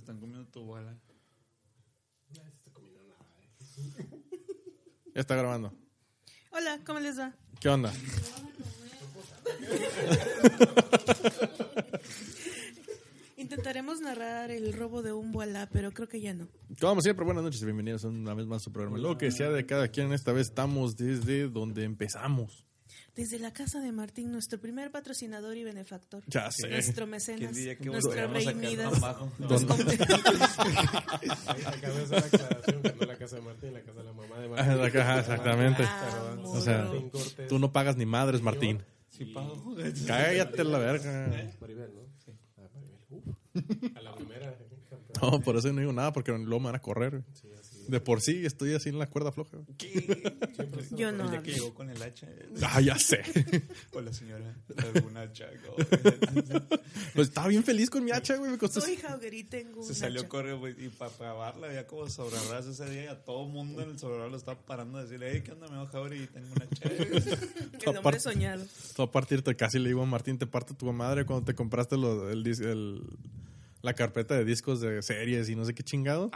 están comiendo tu bola. Nadie se está comiendo nada. eh. Ya está grabando. Hola, ¿cómo les va? ¿Qué onda? Intentaremos narrar el robo de un voilà, pero creo que ya no. Como siempre, buenas noches y bienvenidos una vez más a su programa. Lo que sea de cada quien, esta vez estamos desde donde empezamos. Desde la casa de Martín, nuestro primer patrocinador y benefactor. Ya sé. Nuestro mecenas, ¿Quién diría que nuestro rey Midas. Acabo de hacer la aclaración que no la casa de Martín, la casa de la mamá de Martín. ajá, exactamente. Ah, O sea. Tú no pagas ni madres, Martín. Sí, pago. Cállate la verga. Maribel, ¿no? Sí. Ah, Maribel. Uf. A la primera. No, por eso no digo nada, porque luego me van a correr. Sí, así. De por sí estoy así en la cuerda floja. Está Yo no El que llegó con el hacha. Ah, ya sé. Hola, señora. ¿Algún hacha? Pues estaba bien feliz con mi hacha, güey. Me costó. Soy Jauger y tengo Se un salió hacha. corriendo güey, y para acabarla había como sobrarras ese día y a todo mundo en el sobrarras lo estaba parando a decirle, hey, ¿qué onda? Me voy y tengo un hacha. El hombre soñado. Todo a partir de casi le digo a Martín, te parto tu madre cuando te compraste lo- el, dis- el- la carpeta de discos de series y no sé qué chingado.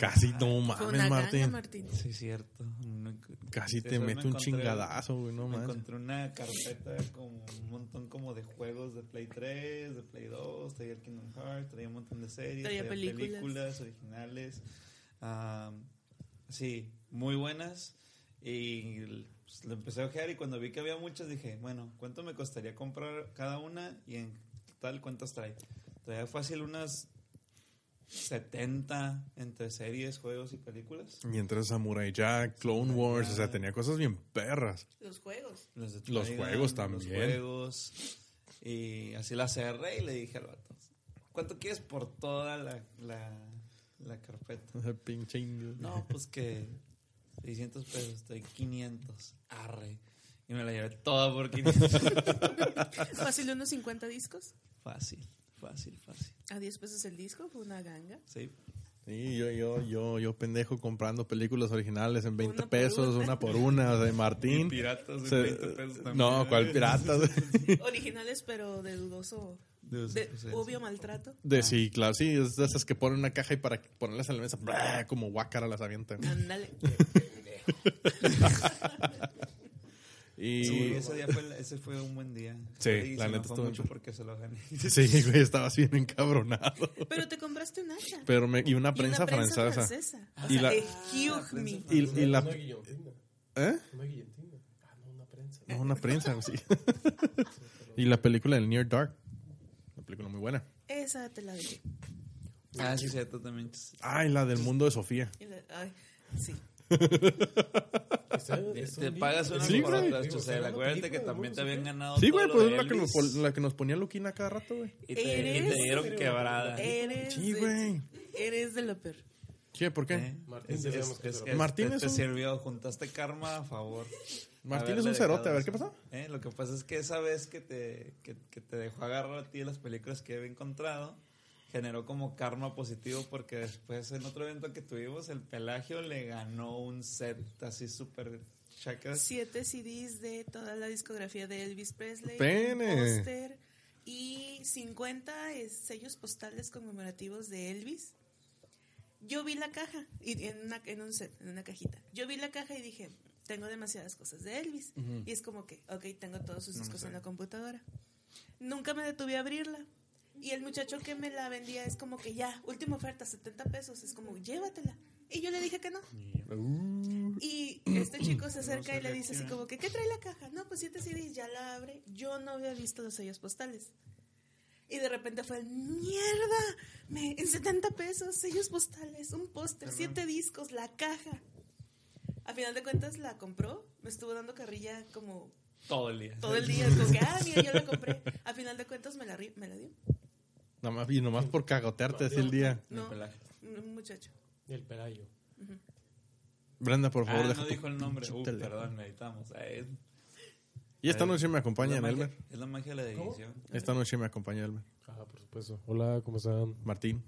Casi no Fue mames, una Martín. ganga, Martín. Sí, cierto. No- Casi te mete un encontré- chingadazo, güey, no Me mames. encontré una carpeta como un montón como de juegos de Play 3, de Play 2, traía el Kingdom Hearts, traía un montón de series, Traía traía, películas. películas. originales. Am, sí, muy buenas. Y pues, lo empecé a ojear y cuando vi que había muchas dije, bueno, ¿cuánto me costaría comprar cada una? Y en total, ¿cuántas trae? Traía fácil unas 70 entre series, juegos y películas. Mientras Samurai Jack, Clone Wars, o sea, tenía cosas bien perras. Los juegos. Los, Los juegos Los también. juegos. Y así la cerré y le dije al vato, ¿cuánto quieres por toda la, la, la carpeta? Pinche. No, pues que 600 pesos, estoy 500. Arre. Y me la llevé toda por 500. Fácil de unos 50 discos. fácil, fácil, fácil. A 10 pesos el disco, fue una ganga. Sí. Sí, yo, yo, yo, yo pendejo comprando películas originales en 20 Una por pesos, una. una por una, o sea, Y Martín. piratas de se- 20 pesos también. no, ¿cuál piratas? Originales, pero de dudoso. De- De sí. obvio maltrato. De sí, claro, sí, es de esas que ponen una caja y para ponerlas en la mesa, ¡bra! como guácara las avientan. Ándale. Y Sí, ese, día fue, ese fue un buen día. Sí, Y la se neta estuvo mucho porque se lo gané. sí, güey, estabas bien encabronado. Pero te compraste un hacha. Pero me, y una Y prensa, francesa. francesa. O Y la- excuse me. Y, y la Una guillotina. ¿Eh? Una guillotina. Ah, no, una prensa. No, una prensa, sí. y la película del Near Dark. Una película muy buena. Esa te la dejé. Ah, sí, cierto, también. Ay, la del mundo de Sofía. Y la- ay, sí. Te pagas una Sí, por. ¿será una Acuérdate que también te habían ganado. Sí, güey, pues es la que, nos, la que nos ponía Luquina cada rato, güey. Y te, y te dieron quebrada. Eres. Sí, güey. Eres de lo peor. ¿Qué? ¿Por qué? ¿Eh? Martín, Es- es- es que Martín te, sirvió, juntaste karma a favor. Martín es un cerote, a ver, ¿qué pasó? ¿Eh? Lo que pasa es que esa vez que te, que, que te dejó agarrar a ti las películas que había encontrado, generó como karma positivo porque después en otro evento que tuvimos, el Pelagio le ganó un set así súper chacas. Siete CDs de toda la discografía de Elvis Presley. Póster y 50 es- sellos postales conmemorativos de Elvis. Yo vi la caja y en, una, en un set, en una cajita. Yo vi la caja y dije, tengo demasiadas cosas de Elvis. Y es como que, ok, tengo todos sus No discos en la computadora. Nunca me detuve a abrirla. Y el muchacho que me la vendía es como que ya, última oferta, 70 pesos. Es como, llévatela. Y yo le dije que no. Uh, Y este chico se acerca y le dice así como que, ¿qué trae la caja? No, pues siete CDs, ya la abre. Yo no había visto los sellos postales. Y de repente fue, mierda, me, en 70 pesos, sellos postales, un póster, siete discos, la caja. A final de cuentas la compró, me estuvo dando carrilla como Todo el día. todo el día. Como que, ah, mira, yo la compré. A final de cuentas me la, me la dio. Nomás, y nomás por cagotearte así el día. El No, un muchacho. El pelayo. Brenda, por favor, Ah, deja no dijo el nombre. Uh, perdón, necesitamos. Es- Y esta Eh, noche me acompaña Elmer. magia- Es la magia de la ¿Cómo? edición. Esta noche me acompaña Elmer. Ah, por supuesto. Hola, ¿cómo están? Martín,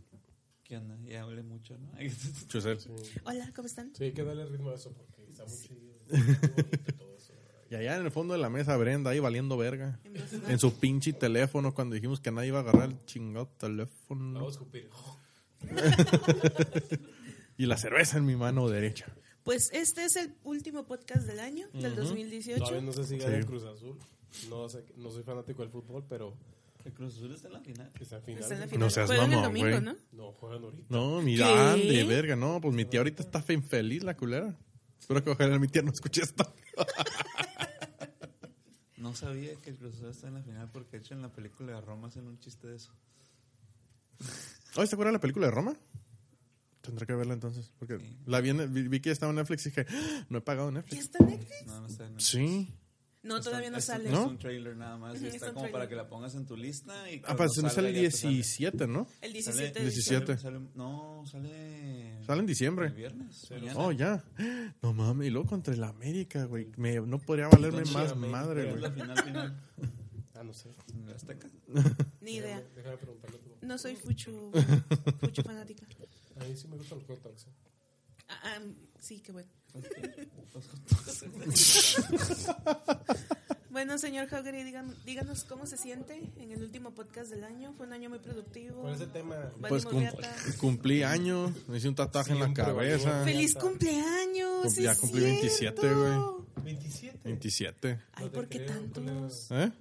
¿Qué onda? Ya hablé mucho, ¿no? Chusel. Sí. Hola, ¿cómo están? Sí, hay que darle ritmo a eso porque está muy chido. Muy bonito todo. Y allá en el fondo de la mesa, Brenda, ahí valiendo verga. En su pinche teléfono, cuando dijimos que nadie iba a agarrar el chingado La voy a teléfono. escupir. Y la cerveza en mi mano derecha. Pues este es el último podcast del año, del 2018. Todavía no sé si gana Sí. Cruz Azul. No, sé, no soy fanático del fútbol, pero El Cruz Azul está en la final. está al final. Está en la final. No seas Juegan el domingo. ¿no? No, juegan ahorita. No, mira, de verga, no, pues mi tía ahorita está fe infeliz, la culera. Espero que ojalá mi tía no escuche esto. No sabía que el Cruz Azul está en la final porque de hecho en la película de Roma hacen un chiste de eso. ¿Oye, ¿te acuerdas de la película de Roma? Tendré que verla entonces. Porque Sí. la vi, vi, vi que estaba en Netflix y dije, "Ah, no he pagado ¿Ya Netflix. está en Netflix? No, no está en Sí. No, Está- todavía no es- sale. Es ¿No? un trailer nada más. Y es está un como para que la pongas en tu lista. Y Ah, pues no sale el salga ya te sale. 17, ¿no? El Sale- 17 de 17. sale- sale- no, sale. Sale en diciembre. El viernes. mañana. Oh, ya. No mames, y luego contra el América, güey. Me- No podría valerme ¿Dónde más América? madre, Es güey. la final final. Ah, no sé. Azteca. Ni idea. Déjame, déjame preguntarle tú. No soy fucho, fucho fanática. A mí sí me gustan los hot dogs. ¿eh? Ah, ah, sí, qué bueno. Señor Hagrid, digan- díganos cómo se siente en el último podcast del año. Fue un año muy productivo. ¿Cuál es el tema? Pues cum- riata. cumplí año, me hice un tatuaje en la cabeza. ¡Feliz cumpleaños! Cum- sí ya cumplí 27, cierto. 27. 27. Ay, ¿por qué tantos? ¿Eh?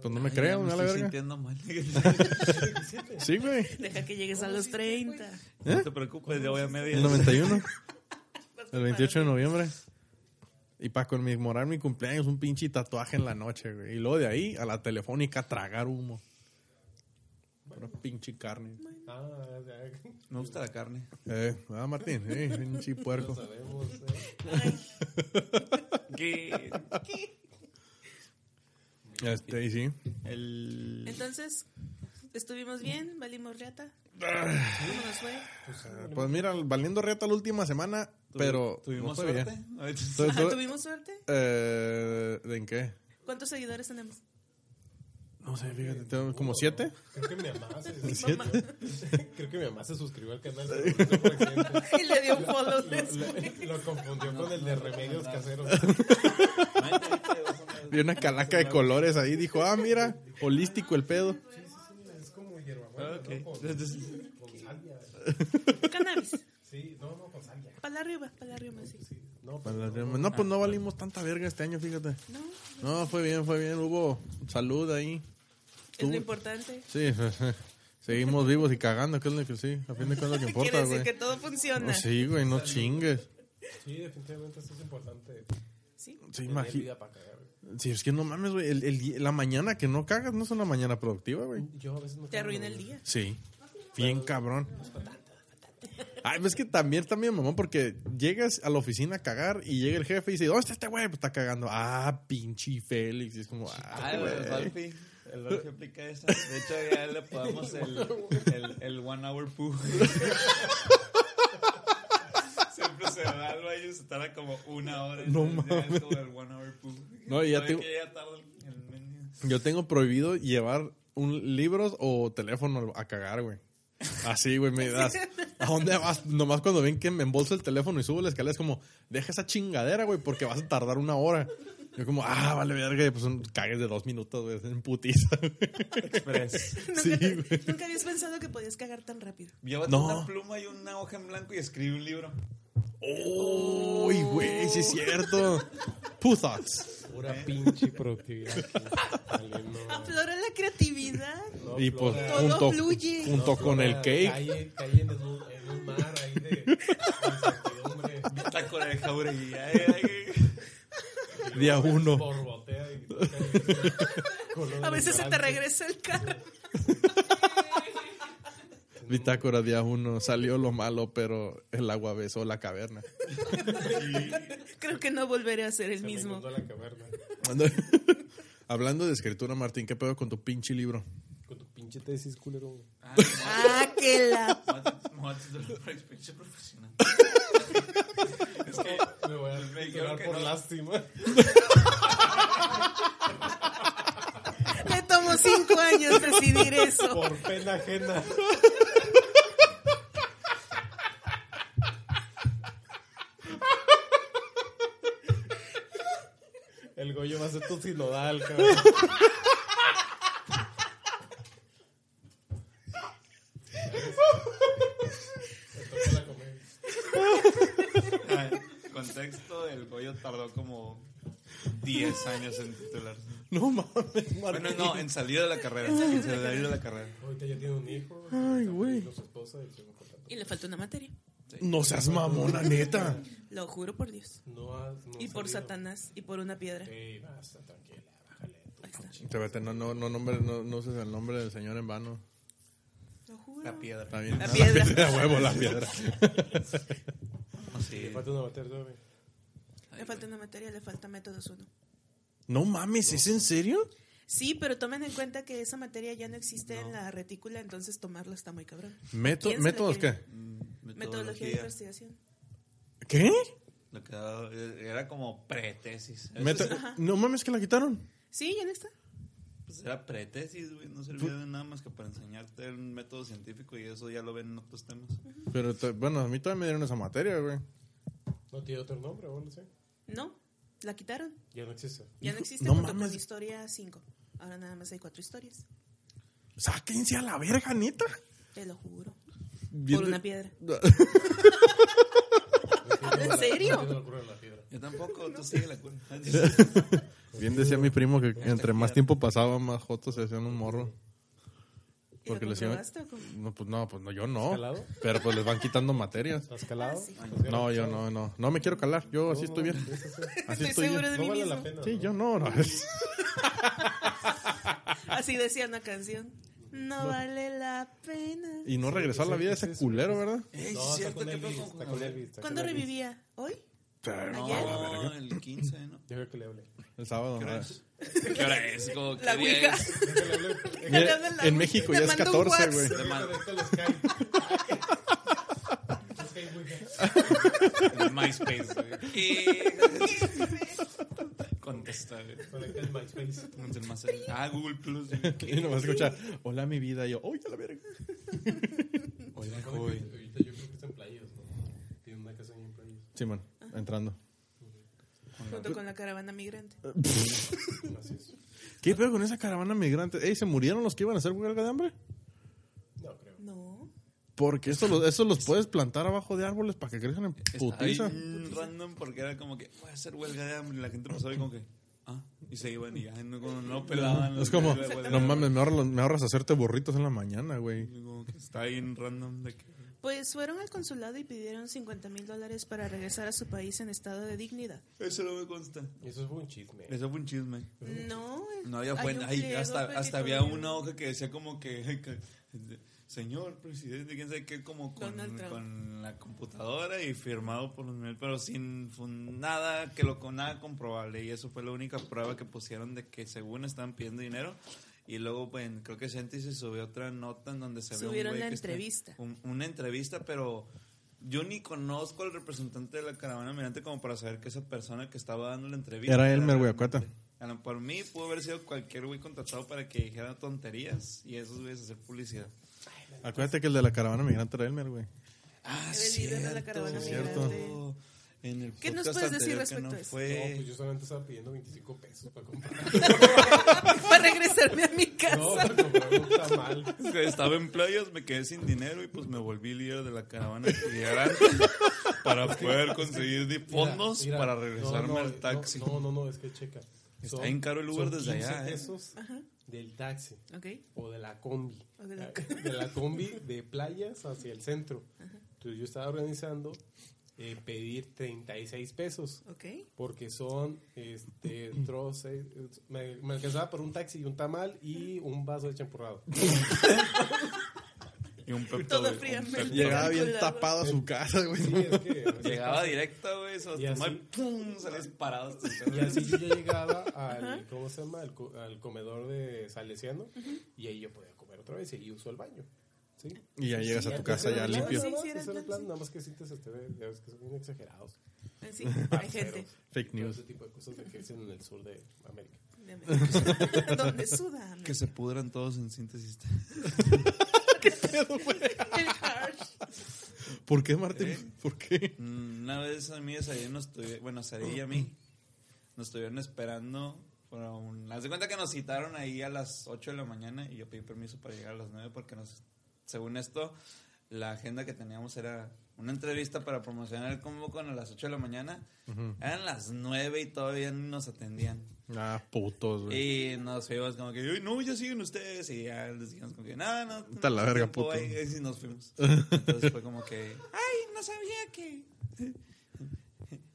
Pues no me Ay, creo, ya ¿no? me la verga. sintiendo mal. 27. Sí, güey. Deja que llegues a los 30. ¿Eh? No te preocupes, ya voy a media. El 91. El 28 de noviembre. Y para conmemorar mi cumpleaños, un pinche tatuaje en la noche, güey. Y luego de ahí a la telefónica a tragar humo. Pura pinche carne. Ah, ya. Me gusta la carne. Eh, ah, Martín, eh, pinche Lo puerco. sabemos. ¿eh? ¿Qué? Este, y sí. El. Entonces, estuvimos bien, valimos riata. Ah. ¿Cómo nos fue? Pues mira, valiendo reata la última semana, pero. ¿Tuvimos no suerte? Ajá, ¿Tuvimos suerte? Eh, ¿En qué? ¿Cuántos seguidores tenemos? No sé, fíjate, tengo como siete. Creo que mi mamá se, ¿Siete? creo que mi mamá se suscribió al canal. no por. Y le dio un follow Lo, después. lo- lo confundió con el de remedios caseros. Vi una calaca de colores ahí, dijo, ah, mira, holístico el pedo. Es como hierbabuena, Ok. ¿no? Con, con salvia. Cannabis. Sí, no, no, con salvia. Para arriba, para arriba, sí. Sí, no, No, pues no valimos tanta verga este año, fíjate. No, No, fue bien, fue bien, hubo salud ahí. es lo importante. Sí, seguimos vivos y cagando, que es lo que sí, a fin de cuentas lo que Quiere importa, decir güey. que todo funciona. No, sí, güey, no chingues. sí, definitivamente esto es importante. Sí. Cagar. güey. Sí, es que no mames, güey. el- el- la mañana que no cagas no es una mañana productiva, güey. Yo a veces no Te cago, arruina el día. Sí. Bien cabrón. Ay, pues es que también, también, mamón, porque llegas a la oficina a cagar y llega el jefe y dice, ¿dónde está este güey? Pues está cagando. Ah, pinche Félix. Y es como, ah, el güey. El Valpi aplica esa. De hecho, ya le podemos el, el, el one hour poo. Siempre se va al baño y se tarda como una hora. No mames. Es como el one hour poo. No, y ya Todavía te- que llega tarde el menú. Yo tengo prohibido llevar un libros o teléfono a cagar, güey. Así, güey, me das. ¿A dónde vas? Nomás cuando ven que me embolso el teléfono y subo la escalera es como, deja esa chingadera, güey, porque vas a tardar una hora. Yo como, ah, vale, verga, pues un cagues de dos minutos, güey, en putiza. Express. ¿Nunca, Sí, te- güey. nunca habías pensado que podías cagar tan rápido. Llévate No. una pluma y una hoja en blanco y escribe un libro. ¡Uy, güey! Sí es cierto. Putas. Pura pinche productividad. Aflora la creatividad. No, Y pues Flora. Todo junto, fluye. junto con el cake. Calle, calle en, un, en un mar ahí de, de incertidumbre. Está con el jauregui. Ay, ay, Día uno. Borbotea y color A veces se te regresa el carro. Bitácora día uno. Salió lo malo, pero el agua besó la caverna. Creo que no volveré a ser el Se mismo. inundó la caverna. Hablando de escritura, Martín, ¿qué pedo con tu pinche libro? Con tu pinche tesis, culero. ay. Ah, que la. Experiencia profesional. Es que me voy a que por no. lástima. Me tomó cinco años decidir eso. Por pena ajena. El Goyo va a ser tu sinodal, cabrón. tardó como 10 años en titularse. No mames, Bueno, no, en salir de la carrera. En salir de la carrera. Ahorita ya tiene un hijo. Ay, güey. Y le falta una materia. No seas mamona, neta. Lo juro por Dios. No ha, no Y por salido. Satanás. Y por una piedra. Ey, basta, tranquila, bájale. Te vete, no, no, no, nombre, no, no uses el nombre del señor en vano. Lo juro. La piedra. Está bien. La piedra. De huevo, la piedra. Sí. Le falta una materia todavía. Le falta una materia, le falta métodos 1. No mames, ¿es en serio? Sí, pero tomen en cuenta que esa materia ya no existe en la retícula, entonces tomarlo está muy cabrón. Meto- ¿Quién se ¿Métodos qué? Mm, Metodología de investigación. ¿Qué? Lo que daba- era como pretesis. No mames, que la quitaron. Sí, ya no está. pues era pretesis, güey. No servía de nada más que para enseñarte un método científico y eso ya lo ven en otros temas. Pero, te- bueno, a mí todavía me dieron esa materia, güey. ¿No tiene otro nombre o no sé? No, la quitaron. Ya no existe. Ya no existe no junto con historia 5. Ahora nada más hay cuatro historias. Sáquense a la verga, neta. Te lo juro. Bien Por de- una piedra. No ¿En serio? Yo tampoco, tú sigue la cura. Bien decía mi primo que entre más tiempo pasaba, más jotos se hacían un morro. ¿Y Porque les iban-? No, pues no, pues no, yo no. ¿Calado? Pero pues les van quitando materias. ¿Has calado? Ah, sí. No, yo no, no. No me quiero calar. Yo así estoy bien. Así Estoy bien. de No vale mismo. la pena. Sí, ¿no? yo no. no. Así decía una canción. No vale la pena. Y no regresó a la vida ese culero, ¿verdad? No, es está cierto con que Elvis, ¿Cuándo revivía? ¿Hoy? No, Ayer. No, el 15, ¿no? Yo creo que le hablé. el sábado. ¿Qué ah. hora es? ¿Qué hora es? Como, ¿qué La día Ouija. es? Ya- en. México ya es mandó un 14, WhatsApp. güey. MySpace. Contesta, güey. Conecta el MySpace. Ah, Google Plus. Y nomás escucha, hola mi vida. Y yo, uy, a la verga. Ahorita joven. ahorita yo creo que está en playas, ¿no? Tiene una casa en playas. Simón, entrando. Junto con la caravana migrante. ¿Qué pedo con esa caravana migrante? Ey, ¿se murieron los que iban a hacer huelga de hambre? No, creo. No. Porque eso los, eso los puedes plantar abajo de árboles para que crezcan en putiza. random porque era como que voy a hacer huelga de hambre y la gente pasaba y como que ah y se iban y ya no, como no pelaban Es como, no mames, me ahorras, me ahorras hacerte burritos en la mañana, güey. Está ahí en random de que Pues fueron al consulado y pidieron 50 mil dólares para regresar a su país en estado de dignidad. eso no me consta Eso fue un chisme. eso fue un chisme No. no había ahí pliego hasta hasta había una hoja que decía como que, que- señor presidente quién sabe qué como con, la computadora y firmado por los mil pero sin fun- nada que lo con nada comprobable y eso fue la única prueba que pusieron de que según estaban pidiendo dinero y luego pues creo que Senti se subió otra nota en donde se ve un Subieron güey la que está- entrevista. un- una entrevista pero yo ni conozco al representante de la caravana mirante como para saber que esa persona que estaba dando la entrevista Era Elmer realmente- Guyacuata. a lo- Por mí pudo haber sido cualquier güey contratado para que dijera tonterías y esos güeyes hacer publicidad. Acuérdate que el de la caravana migrante era Elmer, güey. Ah, El líder de la caravana cierto. En el ¿Qué nos puedes decir respecto no a esto? fue- No, pues yo solamente estaba pidiendo 25 pesos para comprar. Para regresarme a mi casa. No, para comprar un tamal. estaba en playas, me quedé sin dinero y pues me volví líder de la caravana para poder conseguir fondos Mira, mira, para regresarme no, al taxi. No, no, no, es que checa. Está Son- bien caro el Uber desde 15 allá, ¿eh? pesos del taxi Ok. o de la combi. O de la- De la combi de playas hacia el centro. Entonces yo estaba organizando eh, pedir 36 pesos. Ok. Porque son este, troce- me, me alcanzaba por un taxi y un tamal y un vaso de champurrado. Y un Pepto, Todo fríamente. Llegaba bien tapado a su casa, güey. Sí, es que Llegaba directo, güey, los Y así- ¡pum! Y así yo llegaba al, ¿cómo se llama? Al, co- al comedor de Salesiano y ahí yo podía comer otra vez y ahí uso el baño. ¿Sí? Y ya llegas a tu casa ya limpio. Sí, Nada más, sí, era plan, plan, sí. nada más que sientes este, ya ves que son bien exagerados. Sí, hay gente. Fake news. ese tipo de cosas que dicen en el sur de América. de América. Donde suda. Que se pudran todos en síntesis. El harsh. ¿Por qué, Martín? ¿Por qué? Mm, Una vez a mí y a Sari nos tuvi- bueno, a Sari y a mí nos estuvieron esperando un... Haz de cuenta que nos citaron ahí a las 8 de la mañana y yo pedí permiso para llegar a las 9 porque nos, según esto, la agenda que teníamos era una entrevista para promocionar el combo con a las 8 de la mañana. Eran las 9 y todavía no nos atendían. Ah, putos, güey. Y nos fuimos como que, "Uy, no, ya siguen ustedes. Y ya les dijimos como que, no, no. Está la verga, tiempo, puto. ahí", Y nos fuimos. Entonces fue como que, ay, no sabía que...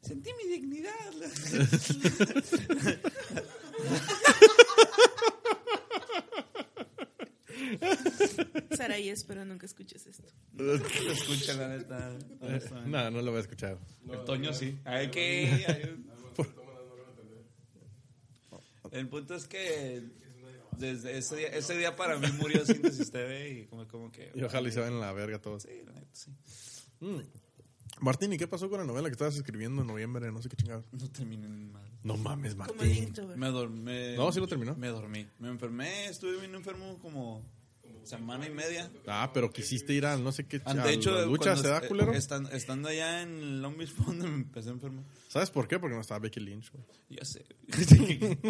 Sentí mi dignidad. Saraí, espero nunca escuches esto. Escucha la neta. honestamente. No, no lo voy a escuchar. El Toño sí. Hay que... hay- El punto es que desde ese día, ese día para mí murió Síntesis TV y como, como que... Y ojalá y se vayan a la verga todos. Sí, la neta, sí. Mm. Martín, ¿y qué pasó con la novela que estabas escribiendo en noviembre? No sé qué chingados. No terminé mal. No mames, Como el Martín. Me dormí. No, sí lo terminó. Me dormí. Me enfermé, estuve bien enfermo como semana y media. Ah, pero quisiste ir al no sé qué. Ah, De hecho, la lucha, cuando ¿se da culero? estan- estando allá en Long Beach donde me empecé a enfermar. ¿Sabes por qué? Porque no estaba Becky Lynch, güey. Ya sé.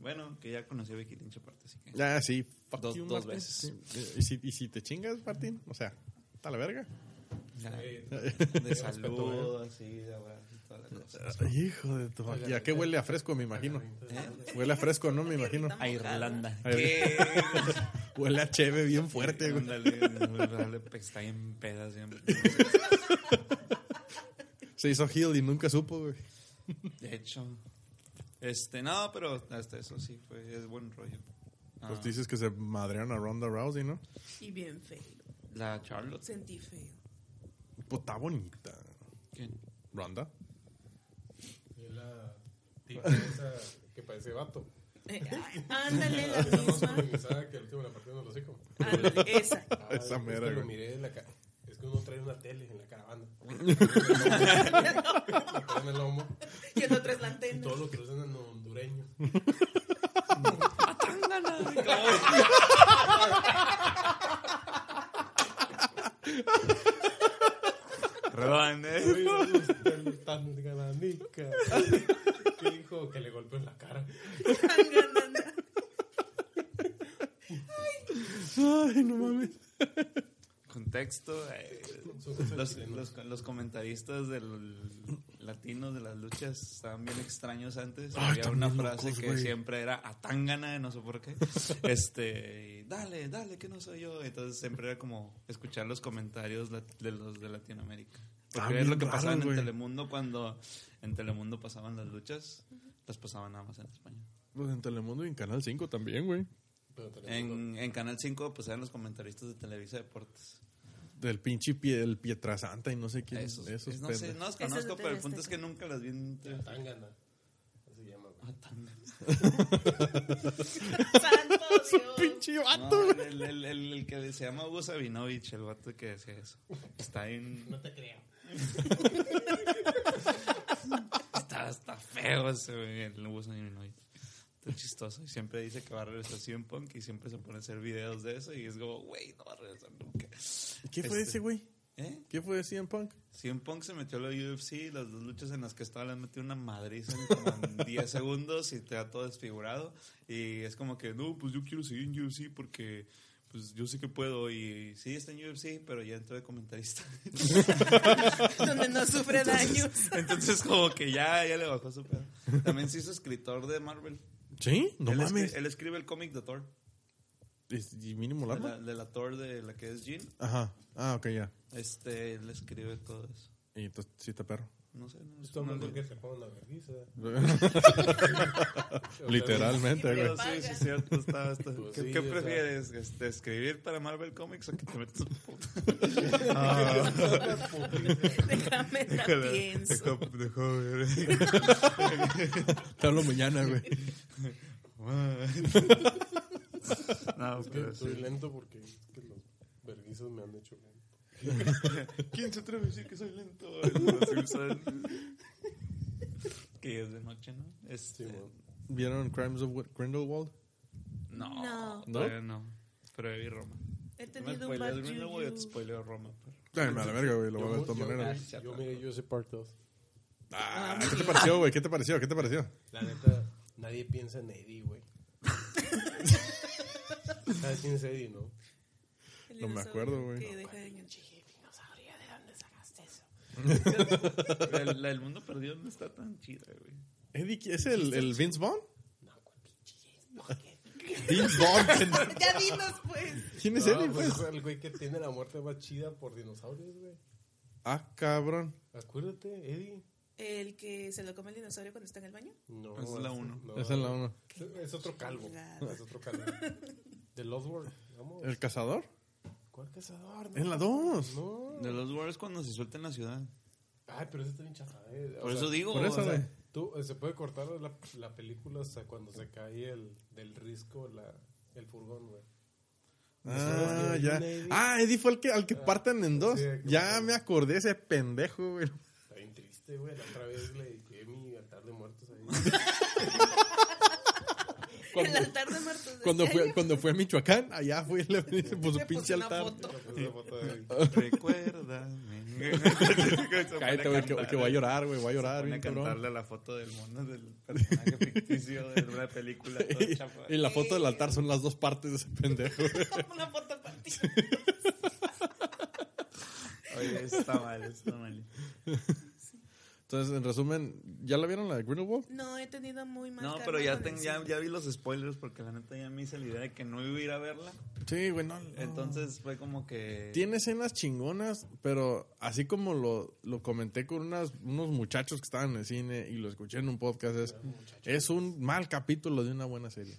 bueno, que ya conocí a Becky Lynch aparte, así que. Ya, sí. Fuck Dos- you, dos veces. Sí. ¿Y, si, ¿Y si te chingas, Martín? O sea, está la verga. ya, de salud, así, de abrazo y toda la cosa. Hijo de tu ¿Y a qué huele a fresco, me imagino? Huele a fresco, ¿no? Me imagino. A Irlanda. ¿Qué? Huele a cheve bien fuerte, güey. Ándale, está en pedas siempre. Se hizo heel y nunca supo, güey. De hecho. Este, no, pero hasta eso sí fue, es buen rollo. Ah, Pues dices que se madrean a Ronda Rousey, ¿no? Y bien feo. La Charlotte. Sentí feo. Pues está bonita. ¿Quién? ¿Ronda? La tipa esa que parece vato. Eh, ándale, la Está más misma. organizada que el último de la partida de los hocico. Ándale, esa. Ah, Esa es mera, que lo güey. miré en la ca- Es que uno trae una tele en la caravana. Le ponen el lomo Y el otro es la y antena. todo lo que usan en hondureño. Perdón, ¿eh? ¿Qué dijo? Que le golpeó en la cara. Ay, no mames. Contexto. eh, los, los, los comentaristas del latinos de las luchas estaban bien extraños antes. Ah, Había una frase locos, que siempre era atángana, no sé por qué. Este, y, dale, dale, que no soy yo. Entonces siempre era como escuchar los comentarios de los de Latinoamérica. Ah, Porque es lo que raro, pasaba en. Telemundo cuando en Telemundo pasaban las luchas, las pasaban nada más en español. Pues en Telemundo y en Canal 5 también, güey. En, en Canal 5 pues eran los comentaristas de Televisa Deportes. Del pinche pie, el Pietrasanta y no sé quién. Esos, Esos, es- no sé, no los conozco, pero el TV punto es que nunca las vi en tangana. Así se llama, güey. Santo Dios. Pinche vato, No, el, el, el, el que se llama Hugo Sabinovich, el vato que decía eso. Está en. No te creo. Está, está feo ese, güey, el Hugo Sabinovich. Está chistoso. Y siempre dice que va a regresar CM Punk y siempre se pone a hacer videos de eso. Y es como, güey, no va a regresar nunca. ¿Qué fue Este- ese, güey? ¿Eh? ¿Qué fue de CM Punk? CM Punk se metió a la UFC, las dos luchas en las que estaba le han metido una madriza en como en 10 segundos y te da todo desfigurado. Y es como que, no, pues yo quiero seguir en UFC porque pues yo sé que puedo. Y sí, está en UFC, pero ya entró de comentarista. Donde no sufre daños. Entonces como que ya, ya le bajó su pedo. También se hizo escritor de Marvel. ¿Sí? No él, mames. él escribe el cómic de Thor. ¿Es- ¿Y mínimo De largo? la, de la Thor de la que es Jean. Ajá. Ah, ok, ya. Este, él escribe todo eso. Y entonces sí está perro. No sé, no, es que se pongan la vergüenza. Literalmente, güey. Sí, sí, es cierto. Está, está- Pues ¿Qué, sí, qué prefieres? Este, ¿Escribir para Marvel Comics o que te metas un puto? Déjame la pienso. Ver. Te hablo mañana, güey. no, Es que pero estoy sí. lento porque es que los verguizos me han hecho. ¿Quién se atreve a decir que soy lento? Que es de noche, ¿no? Este, Sí, bueno. ¿Vieron Crimes of Grindelwald? no, No. todavía no. Pero vi Roma. He Me tenido un bad spoileas Grindelwald y ya te spoileo Roma. Pero... Dame a la verga, güey. Lo voy a ver de todas yo, maneras. yo, yo miré Jurassic Park 2. Ah, ¿Qué te pareció, güey? ¿Qué te pareció? ¿Qué te pareció? La neta, nadie piensa en Eddie, güey. ¿Sabes quién es Eddie, no? No me acuerdo, güey. que deja de- Dinosaurio, ¿de dónde La, del mundo perdido no está tan chida, güey. Eddie, ¿es el, el Vince Vaughn? No, cuál pinche es, Vince Vaughn. Ya dinos, pues. ¿Quién es No, Eddie, pues, pues? es el güey que tiene la muerte más chida por dinosaurios, güey. Ah, cabrón. Acuérdate, Eddie. El que se lo come el dinosaurio cuando está en el baño. No, Esa es la uno. no, Esa es la uno. Es, es otro calvo. Es otro calvo. The Lost World. Vamos. ¿El cazador? ¿Cuál cazador? En la dos. No. De los Wars cuando se suelta en la ciudad. Ay, pero ese está bien chafa, eh. Por sea, eso digo. por eso, o sea, güey. Tú, eh, se puede cortar la, la película hasta cuando se cae el, del risco la, el furgón, güey. Ah, ¿Sabes ya. Ah, Eddie fue el que, al que parten en dos. sí, ya me acordé ese pendejo, güey. Está bien triste, güey. La otra vez le dediqué mi altar de muertos ahí. Cuando, el altar de de cuando, fue, cuando fue a Michoacán, allá fue y le se puso Le pinche altar. foto. Recuérdame. Cállate, güey, que, que voy a llorar, güey, voy a llorar, bien a cantarle a la foto del mono del personaje ficticio de una película. todo Y, y la foto del altar son las dos partes de ese pendejo. Una foto para ti. Oye, está mal, está mal. Entonces, en resumen, ¿ya la vieron la de Grindelwald? No, he tenido muy mal No, pero ya, ten- ya, vi los spoilers porque la neta ya me hice la idea de que no iba a ir a verla. Sí, güey, no. no. Entonces fue como que... Tiene escenas chingonas, pero así como lo, lo comenté con unas, unos muchachos que estaban en el cine y lo escuché en un podcast, es, es un mal capítulo de una buena serie.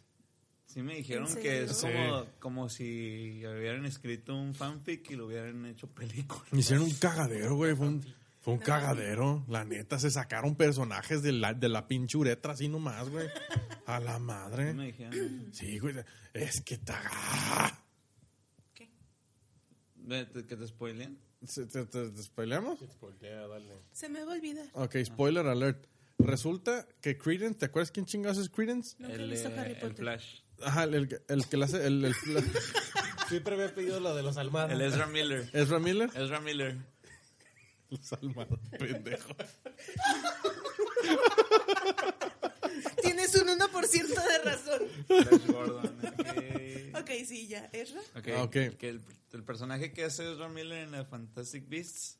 Sí me dijeron ¿En que es como, como si hubieran escrito un fanfic y lo hubieran hecho película. Hicieron un cagadero, güey. Fue un, fue un cagadero. La neta, se sacaron personajes de la, de la pinche uretra así nomás, güey. A la Sí me madre. dijeron eso. Sí, güey. Es que ta... ¡Ah! ¿Qué? Ve, ¿te- ¿Que te spoileen? ¿Se- ¿Te, te, te spoileamos? Spoilea, dale. Se me va a olvidar. Ok, spoiler alert. Resulta que Credence, ¿te acuerdas quién chingados es Credence? Nunca he el, visto eh, Harry el Potter. Flash. Ajá, el, el, el que le hace. El, el- la- Siempre me he pedido lo de los almados. El Ezra Miller. Ezra Miller. Ezra Miller. Los almados, pendejo. Tienes un 1% de razón. Flash Gordon. ok. Ok, sí, ya. ¿Ezra? Ok, Ah, ok. Que el, el personaje que hace Ezra Miller en la Fantastic Beasts,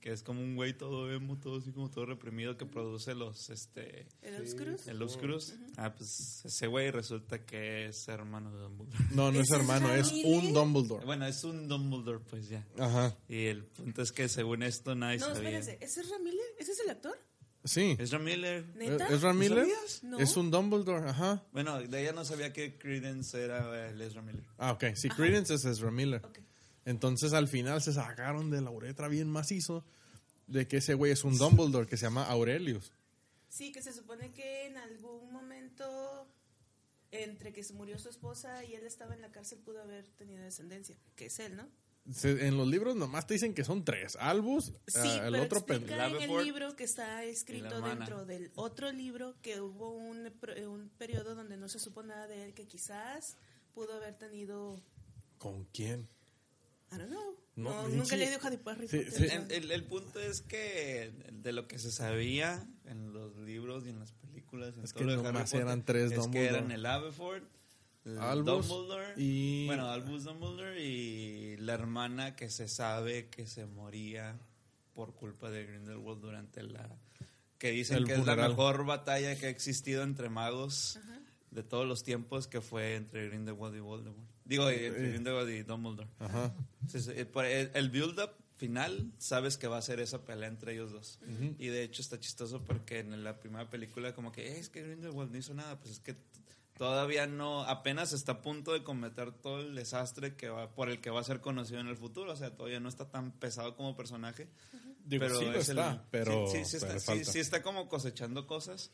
que es como un güey todo emo, todo así como todo reprimido, que produce los, este, ¿El Oscurus? el Oscurus. Ah, pues ese güey resulta que es hermano de Dumbledore. No, no es ¿Ese es hermano, es un Dumbledore. Bueno, es un Dumbledore, pues ya. Ajá. Y el punto es que según esto nadie No, sabía. espérense. ¿Es Miller? ¿Ese es el actor? Sí. Ezra Miller. ¿Neta? Ezra Miller? No. es un Dumbledore, ajá. Bueno, de ella no sabía que Credence era el Ezra Miller. Ah, ok. Sí, Credence es Ezra Miller. Ok. Entonces al final se sacaron de la uretra bien macizo de que ese güey es un Dumbledore que se llama Aurelius. Sí, que se supone que en algún momento, entre que se murió su esposa y él estaba en la cárcel, pudo haber tenido descendencia. Que es él, ¿no? Se- en los libros nomás te dicen que son tres. Albus, Sí, ah, el pero otro explica en el libro que está escrito dentro del otro libro que hubo un, pro- un periodo donde no se supo nada de él, que quizás pudo haber tenido... ¿Con quién? I don't know. No, No, nunca le dijo a Harry Sí, Potter. sí. El, el- el punto es que de lo que se sabía en los libros y en las películas en Es todo que lo de Harry nomás Potter, eran tres es Dumbledore. que eran el Aberford, el Albus Dumbledore y- bueno Albus Dumbledore y la hermana que se sabe que se moría por culpa de Grindelwald durante la que dicen El que es la mejor batalla que ha existido entre magos de todos los tiempos que fue entre Grindelwald y Voldemort. Digo, Eh. Grindelwald y Dumbledore. Ajá. Sí, sí, eh, por El, el build-up final, sabes que va a ser esa pelea entre ellos dos. Y de hecho está chistoso porque en la primera película como que "Eh, es que Grindelwald no hizo nada, pues es que todavía no, apenas está a punto de cometer todo el desastre que va, por el que va a ser conocido en el futuro, o sea, todavía no está tan pesado como personaje. Digo, sí lo el- está, pero, sí, sí, sí pero está, falta. sí está como cosechando cosas,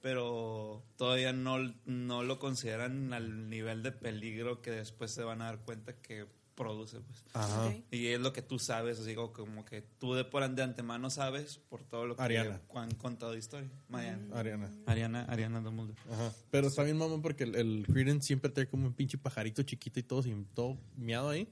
pero todavía no, no lo consideran al nivel de peligro que después se van a dar cuenta que produce, pues. Ajá. Y es lo que tú sabes, así como, como que tú de por de antemano sabes por todo lo que Ariana. han contado de historia. Mariana. Ariana. Ariana, Ariana Dumbledore. Ajá. Pero está bien, mamá, porque el, el Credence siempre trae como un pinche pajarito chiquito y todo, sin, todo miado ahí.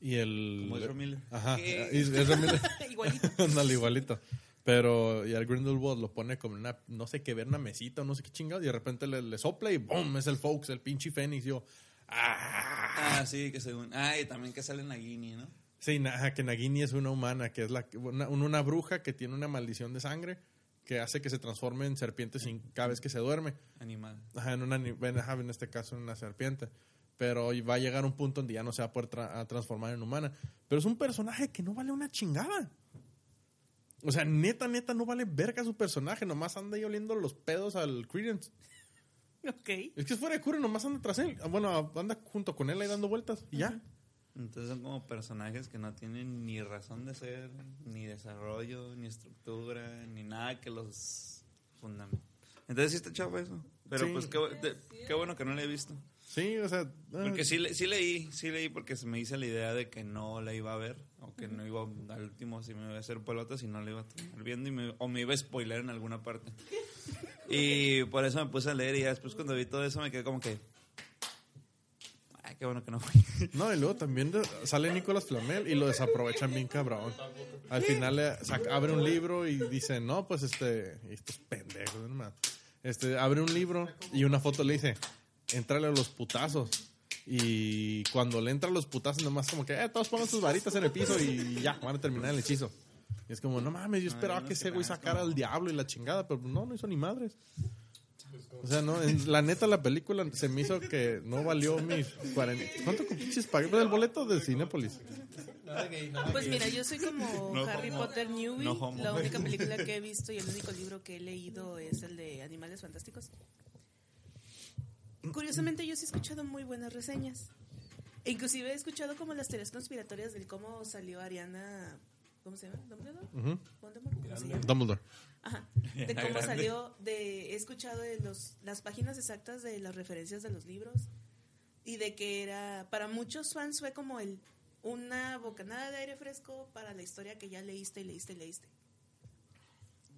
Y el. Como Ezra Miller. Ajá. Igualito. Ándale, igualito. Pero, y al Grindelwald lo pone como una, no sé qué, ver una mesita o no sé qué chingado, y de repente le, le sopla y ¡boom! Es el Fox, el pinche Fénix. Yo, ¡ah! Ah, sí, que según. Ah, y también que sale Nagini, ¿no? Sí, que Nagini es una humana, que es la, una, una bruja que tiene una maldición de sangre que hace que se transforme en serpiente sin, cada vez que se duerme. Animal. Ajá, en, una, en este caso en una serpiente. Pero va a llegar un punto donde ya no se va a poder tra- a transformar en humana. Pero es un personaje que no vale una chingada. O sea, neta, neta, no vale verga su personaje. Nomás anda ahí oliendo los pedos al Credence. Ok. Es que es fuera de cura, nomás anda tras él. Bueno, anda junto con él ahí dando vueltas. Y ya. Entonces son como personajes que no tienen ni razón de ser, ni desarrollo, ni estructura, ni nada que los fundamente. Entonces sí está chavo eso. Pero Sí. pues qué, de- qué bueno que no la he visto. Sí, o sea. ah, Porque sí, le- sí leí, sí leí porque se me hice la idea de que no la iba a ver. O que no iba al último, si me iba a hacer pelota, si no la iba a terminar viendo. Y me- o me iba a spoiler en alguna parte. Y por eso me puse a leer y ya después cuando vi todo eso me quedé como que... Ay, qué bueno que no fui. No, y luego también sale Nicolás Flamel y lo desaprovechan bien cabrón. Al final le saca- abre un libro y dice, no, pues este, estos pendejos, no más. Este, abre un libro y una foto le dice, entrale a los putazos. Y cuando le entra a los putazos, nomás como que, eh, todos pongan sus varitas en el piso y ya, van a terminar el hechizo. Y es como, no mames, yo esperaba no que ese güey sacara al diablo y la chingada, pero no, no hizo ni madres. O sea, no, en- la neta, la película se me hizo que no valió mis 40. ¿Cuánto pinches pagué por el boleto de Cinépolis? Pues mira, yo soy como No Harry homo. Potter Newbie. No la única película que he visto y el único libro que he leído es el de Animales Fantásticos. Curiosamente, yo sí he escuchado muy buenas reseñas. E inclusive he escuchado como las teorías conspiratorias del cómo salió Ariana. ¿Cómo se llama? ¿Dumbledore? Ujú. ¿Voldemort? ¿Cómo se llama? Dumbledore. Ajá. De cómo salió, de, he escuchado de los, las páginas exactas de las referencias de los libros y de que era, para muchos fans fue como el una bocanada de aire fresco para la historia que ya leíste y leíste y leíste.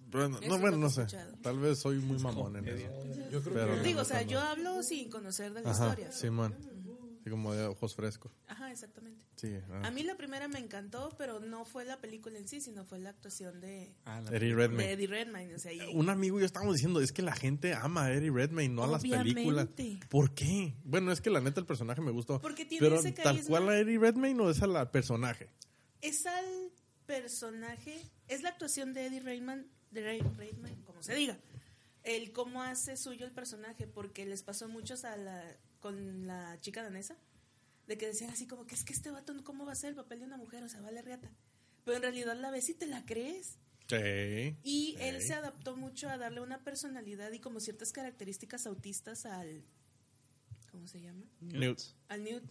Bueno, Eso no, bueno, no sé. Tal vez soy muy mamón en eso. Yo creo Pero que Digo, o sea, no. yo hablo sin conocer de la Ajá, historia. Simón. Como de ojos frescos. Ajá, exactamente. Sí. ah. A mí la primera me encantó, pero no fue la película en sí, sino fue la actuación de, Ah, la- Eddie de Redmayne. Eddie Redmayne. O sea, y- Un amigo y yo estábamos diciendo, es que la gente ama a Eddie Redmayne, no a las películas. Obviamente. ¿Por qué? Bueno, es que la neta el personaje me gustó. Porque tiene pero ese tal cual a Eddie Redmayne o es a la personaje. es al personaje, es la actuación de Eddie Redmayne, de Ray- Redmayne, como se diga, el cómo hace suyo el personaje, porque les pasó a muchos a la, con la chica danesa, de que decían así como que es que este vato, ¿cómo va a ser el papel de una mujer? O sea, vale riata. Pero en realidad la ves y te la crees. Sí. Y Sí. él se adaptó mucho a darle una personalidad y como ciertas características autistas al... ¿Cómo se llama? Newt. al Newt,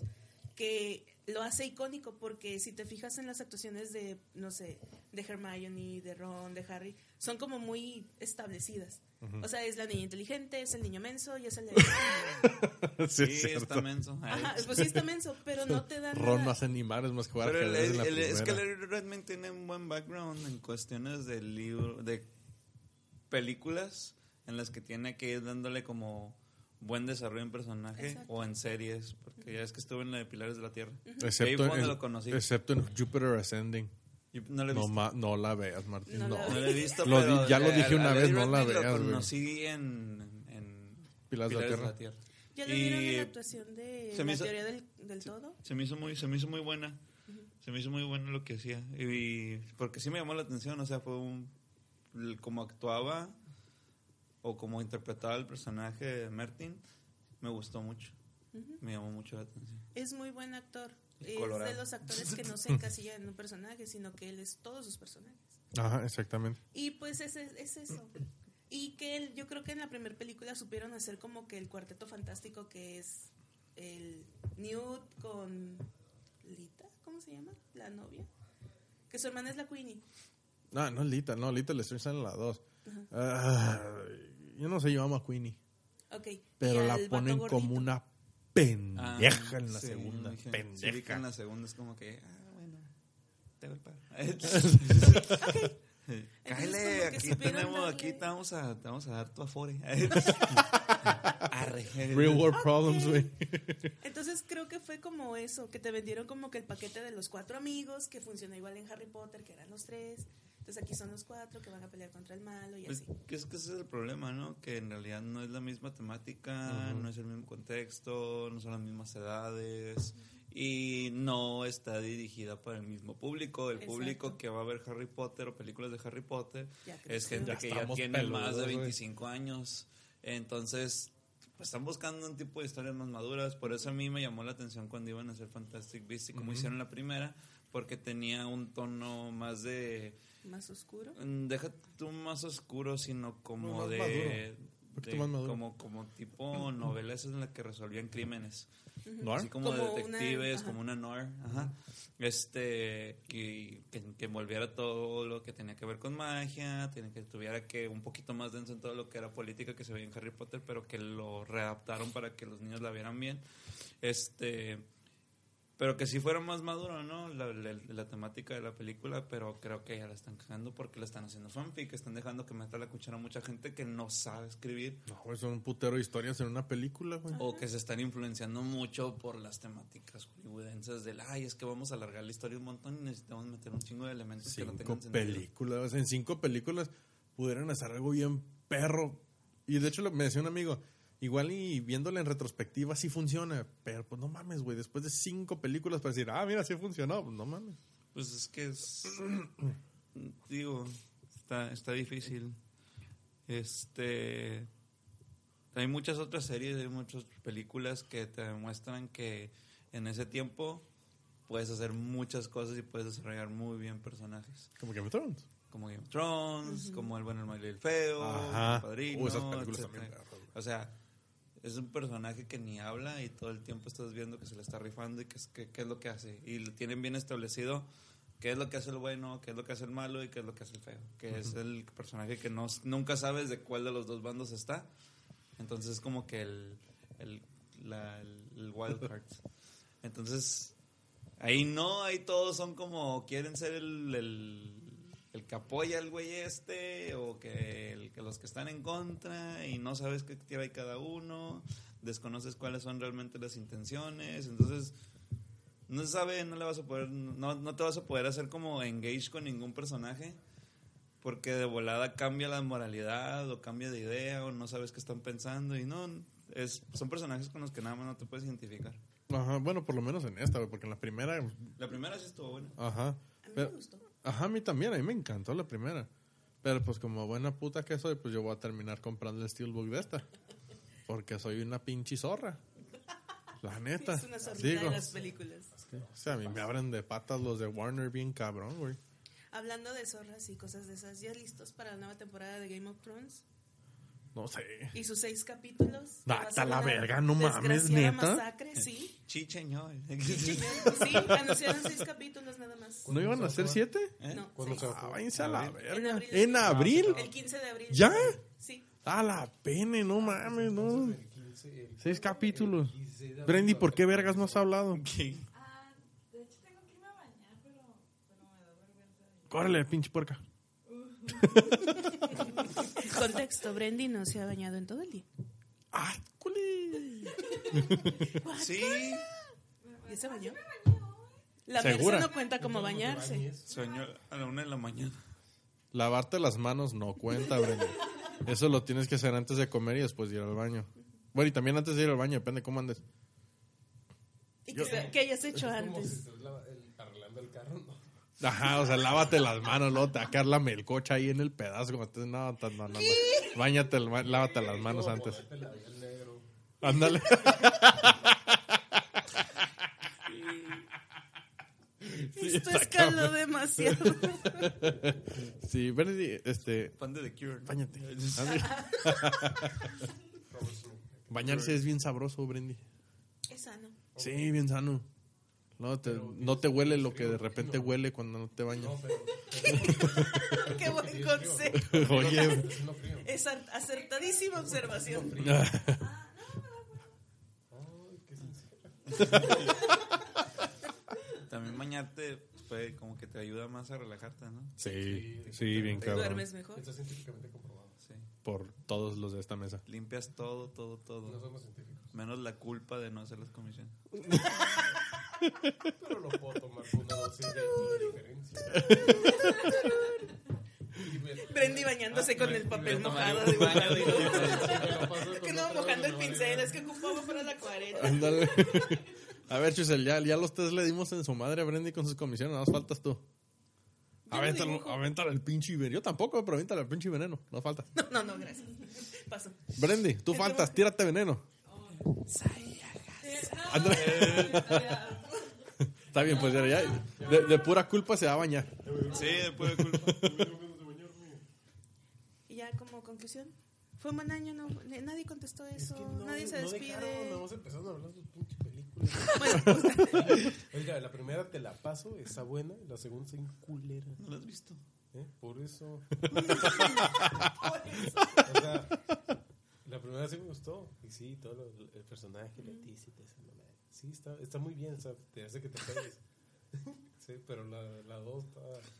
que lo hace icónico porque si te fijas en las actuaciones de, no sé, de Hermione, de Ron, de Harry, son como muy establecidas. O sea, es la niña inteligente, es el niño menso y es el... sí, Sí, es cierto. está menso. Ajá, pues sí está menso, pero no te dan Ron no nada. hace ni madres más que jugar Pero el- ajedrez en la el- es que. Larry Redmayne tiene un buen background en cuestiones de libro, de películas en las que tiene que ir dándole como buen desarrollo en personaje Exacto. o en series, porque ya es que estuve en la de Pilares de la Tierra. Ahí fue Excepto, en, lo conocí. excepto en Jupiter Ascending. No lo he No, visto. ma- no la veas, Martín. No No, la No lo he visto, Lo pero di- ya lo a- dije a una vez, Larry no la veas, Lo conocí en, en Pilares de la Pilares Tierra. ¿Ya le vieron Y en la actuación de se me la hizo- teoría del, del todo? se me hizo muy se me hizo muy buena. Se me hizo muy buena lo que hacía y, porque sí me llamó la atención, o sea, fue un el- como actuaba o como interpretaba el personaje de Martin, me gustó mucho. Me llamó mucho la atención. Es muy buen actor. Es Es colorado. de los actores que no se encasilla en un personaje, sino que él es todos sus personajes. Ajá, exactamente. Y pues es, es, es eso. Y que él- yo creo que en la primera película supieron hacer como que el cuarteto fantástico que es el Newt con Lita, ¿cómo se llama? La novia. Que su hermana es la Queenie. No, no es Lita, no, Lita le estoy en la 2. Yo no sé, yo amo a Queenie. Ok. Pero la ponen como una pendeja Ah, en la sí, segunda. dije, sí, pendeja. en la segunda es como que, ah, bueno, te. Cáele, como que aquí tenemos, darle- aquí te vamos a, te vamos a dar tu afore. Real world problems, güey. Entonces creo que fue como eso, que te vendieron como que el paquete de los cuatro amigos, que funciona igual en Harry Potter, que eran los tres, Entonces aquí son los cuatro que van a pelear contra el malo y Pues, así. que es que ese es el problema, ¿no? Que en realidad no es la misma temática, no es el mismo contexto, no son las mismas edades y no está dirigida para el mismo público. El Exacto. público que va a ver Harry Potter o películas de Harry Potter es gente Ya que ya tiene más de peludos, güey. 25 años. Entonces, pues están buscando un tipo de historias más maduras. Por eso a mí me llamó la atención cuando iban a hacer Fantastic Beasts y como hicieron la primera, porque tenía un tono más de... Más oscuro. Mm, Deja tú más oscuro, sino como Más de, maduro. De- como como tipo novelas en las que resolvían crímenes, ¿Noir? así como, Como una- detectives, como una noir, ajá. Este y que, que envolviera todo lo que tenía que ver con magia, tenía que tuviera que un poquito más denso en todo lo que era política que se veía en Harry Potter, pero que lo readaptaron para que los niños la vieran bien. Este pero que sí fuera más maduro, ¿no? La, la- la temática de la película, pero creo que ya la están cagando porque la están haciendo fanfic, están dejando que meta la cuchara a mucha gente que no sabe escribir No, güey, son un putero de historias en una película, güey. o que se están influenciando mucho por las temáticas hollywoodenses del, ay, es que vamos a alargar la historia un montón y necesitamos meter un chingo de elementos que no Cinco tengan sentido. películas. En cinco películas pudieran hacer algo bien perro. Y de hecho me decía un amigo, igual y viéndola en retrospectiva sí funciona. Pero pues no mames, güey. Después de cinco películas para decir, ah, mira, sí funcionó. Pues no mames. Pues es que es. digo, está, está difícil. Este. Hay muchas otras series, hay muchas películas que te demuestran que en ese tiempo puedes hacer muchas cosas y puedes desarrollar muy bien personajes. Como Game of Thrones. Como Game of Thrones, como El bueno, el malo y el feo, Ajá. El Padrino, Uh, esas películas también. O sea, es un personaje que ni habla y todo el tiempo estás viendo que se le está rifando y qué es, qué, qué es lo que hace. Y lo tienen bien establecido qué es lo que hace el bueno, qué es lo que hace el malo y qué es lo que hace el feo. Que es el personaje que no, nunca sabes de cuál de los dos bandos está. Entonces es como que el, el, la- el- el wild card. Entonces, ahí no, ahí todos son como quieren ser el, el, que apoya al güey este o que, el, que los que están en contra y no sabes qué tira ahí cada uno, desconoces cuáles son realmente las intenciones, entonces no se sabe, no le vas a poder, no, no te vas a poder hacer como engage con ningún personaje porque de volada cambia la moralidad o cambia de idea o no sabes qué están pensando y no, es, son personajes con los que nada más no te puedes identificar. Ajá, bueno, por lo menos en esta. Porque en la primera. La primera sí estuvo buena. Ajá. A mí Pero- me gustó. Ajá, a mí también, a mí me encantó la primera. Pero pues como buena puta que soy, pues yo voy a terminar comprando el Steelbook de esta. Porque soy una pinche zorra. La neta. Es una zorrita de las películas. o sea, a mí me abren de patas los de Warner bien cabrón, güey. Hablando de zorras y cosas de esas, ¿ya listos para la nueva temporada de Game of Thrones? No sé. Y sus seis capítulos. Data va a ser la verga, no mames, desgraciada ¿neta? masacre, sí. Chicheñor. Sí, anunciaron seis capítulos nada más. ¿No iban a ser siete? No, ¿Cuándo se va a Ah, váyanse a la verga. En abril. El 15 de abril. ¿Ya? Sí. A la pene, no mames, no. El 15, el- Seis capítulos. el 16 de abril Brandy, ¿por qué vergas no has hablado? Ah, de hecho tengo que irme a bañar, pero, pero me da vergüenza. Córrele, pinche puerca. Contexto, Brendy no se ha bañado en todo el día. ¡Ah, culé! Sí, ¿Ya se bañó? La ¿Segura? no cuenta como bañarse. soñó a la una de la mañana. Lavarte las manos no cuenta, Brenda. Eso lo tienes que hacer antes de comer y después de ir al baño. Bueno, y también antes de ir al baño, depende cómo andes. Y que, se- que hayas hecho Es como si antes. el- arreglando el carro, ¿no? Ajá, o sea, lávate las manos, luego te va a quedar la melcocha ahí en el pedazo. como te- No, no, no, no. Báñate, lávate las manos antes. Ándale. Sí, Esto escaló demasiado. Sí, Brenda, este, Fan de The Cure. Báñate. Bañarse es bien sabroso, Brendy. Es sano. Sí, bien sano. No te, no te huele lo que de repente huele cuando no te bañas. No, pero. Qué buen consejo. Oye, Es acertadísima observación. También bañarte puede como que te ayuda más a relajarte, ¿no? sí, sí, bien Te cabrón. duermes mejor. Está científicamente comprobado. Sí. Por todos los de esta mesa. Limpias todo, todo, No todo. somos científicos. Menos la culpa de no hacer las comisiones. Pero lo puedo tomar con una dosis de diferencia. Brendy bañándose con el papel Me mojado. güey. que no, mojando el pincel, es que ocupaba para la acuarela. Ándale. A ver, Chusel, ya, ya los tres le dimos en su madre a Brendy con sus comisiones, nada más faltas tú. Dibujo. avéntale el pinche veneno. Yo tampoco, pero avéntale el pinche veneno. No falta. No, no, no, gracias. Paso. Brendy, tú faltas, tírate veneno. Ándale. Está bien, pues ya, ya de, de pura culpa se va a bañar. Sí, de culpa. Y ya como conclusión, fue un buen año, no, nadie contestó eso, Es que no, nadie se no despide. dejaron, nada más empezaron a hablar de sus Oiga, la primera te la paso, está buena, y la segunda está en culera. ¿No lo has visto? ¿eh? Por eso. o sea, la primera sí me gustó. Y sí, todo lo- el personaje, Leticia, y todo eso, no me- Sí, está, está muy bien, o sea, te hace que te pegues. sí, pero la, la dos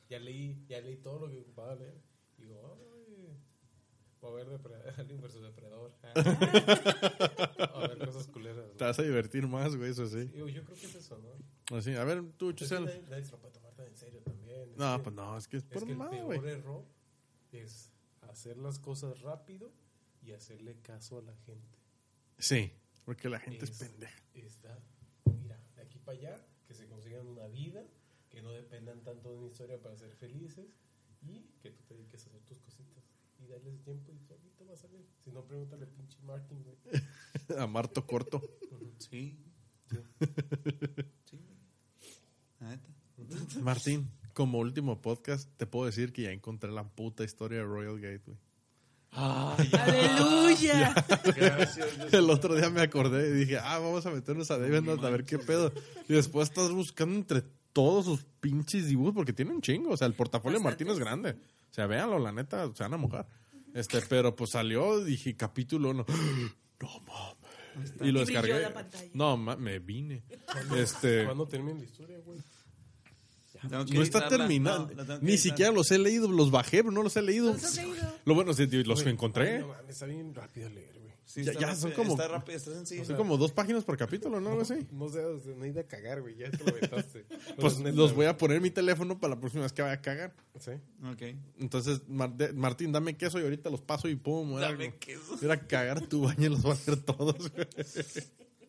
ya leí, ya leí todo lo que ocupaba leer. Y digo, ay, voy a Alien versus Depredador. a ver cosas culeras. Te vas a divertir más, güey, eso sí. Digo, yo creo que es eso, ¿no? Así, a ver, tú, Es Chusel. nadie, se lo puede tomar tan en serio también. Es No, que- pues no, es que es Es por que el mamá, peor güey. error es hacer las cosas rápido y hacerle caso a la gente. Sí, porque la gente es, Es- pendeja. Es dar, mira, de aquí para allá, que se consigan una vida, que no dependan tanto de una historia para ser felices y que tú te dediques a hacer tus cositas y darles tiempo y solito va a salir. Si no, pregúntale al pinche Martin, güey. A Marto Corto. Sí. Sí. Martín, como último podcast, te puedo decir que ya encontré la puta historia de Royal Gate, güey. aleluya. Gracias. El otro día me acordé y dije, ah, vamos a meternos a David Note a ver qué pedo. Y después estás buscando entre todos sus pinches dibujos porque tiene un chingo. O sea, el portafolio de Martín es grande. O sea, véanlo, la neta, se van a mojar. Este, pero pues salió, dije, capítulo uno. No mames. Y lo descargué. la. No, ma- me vine. Este, ¿Cuándo termina la historia, güey? No está. No, que Ni siquiera los he leído, los bajé, pero no los he leído. ¿Los leído? Lo bueno, sí, los encontré. ay, no mames, está bien rápido leer. Sí, Ya- está ya son como- Está rápido, está sencillo. Son como dos páginas por capítulo, ¿no? Algo así. No sé, no hay de cagar, güey. Ya te lo aventaste. Pues es neta, los voy a poner en mi teléfono para la próxima vez que vaya a cagar. Sí. Ok. Entonces, Martín, dame queso y ahorita los paso y pum. Dame queso. voy a ir a cagar tu baño y los voy a hacer todos. güey.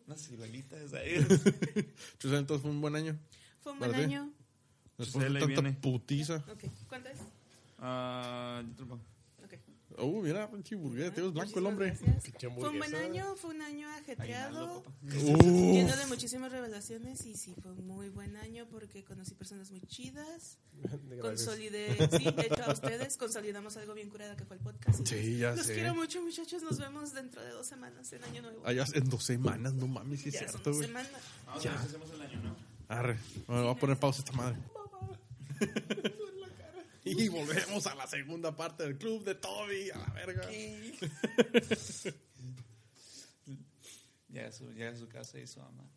Unas ciruelitas ahí. Chusel, entonces fue un buen año. Fue un buen año. Después de tanta viene. putiza. Ok, ¿cuánto es? Ah, yo te lo pongo. Ok. Uh, mira, pinche burgués, te ves blanco el hombre. Fue un buen año, fue un año ajetreado, lleno de muchísimas revelaciones y sí, fue un muy buen año porque conocí personas muy chidas, consolidé, sí, de hecho a ustedes consolidamos algo bien curada que fue el podcast. Sí, ya Los sé. quiero mucho muchachos, nos vemos dentro de dos semanas en Año Nuevo. allá en dos semanas, no mames, sí es ya son cierto, dos güey. semanas. Vamos hacemos el año, ¿no? Arre. Bueno, voy a poner pausa esta madre. y volvemos a la segunda parte del club de Toby, a la verga. Llega a su, llega a su casa y su mamá.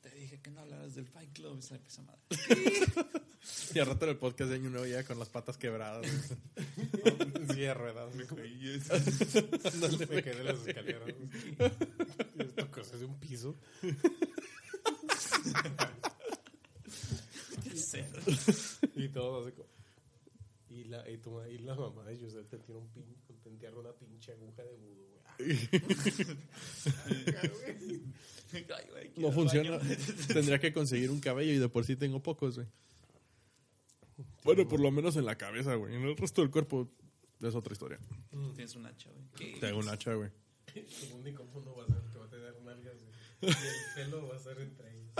Te dije que no hablaras del Fight Club. Y se empieza madre. Y al rato en el podcast de Año Nuevo ya con las patas quebradas. Sí, de ruedas. Me quedé en las escaleras. Esto crucé de un piso. Y todo así como... Y la, y, tu y la mamá de José te tiene un pin, te entierra una pinche aguja de budo, güey. No funciona. Tendría que conseguir un cabello y de por sí tengo pocos, güey. Bueno, por lo menos en la cabeza, güey. En el resto del cuerpo es otra historia. Tienes un hacha, güey. Tengo un hacha, güey. Tu único mundo va a ser que va a tener nalgas, güey. Y el pelo va a ser entre ellos.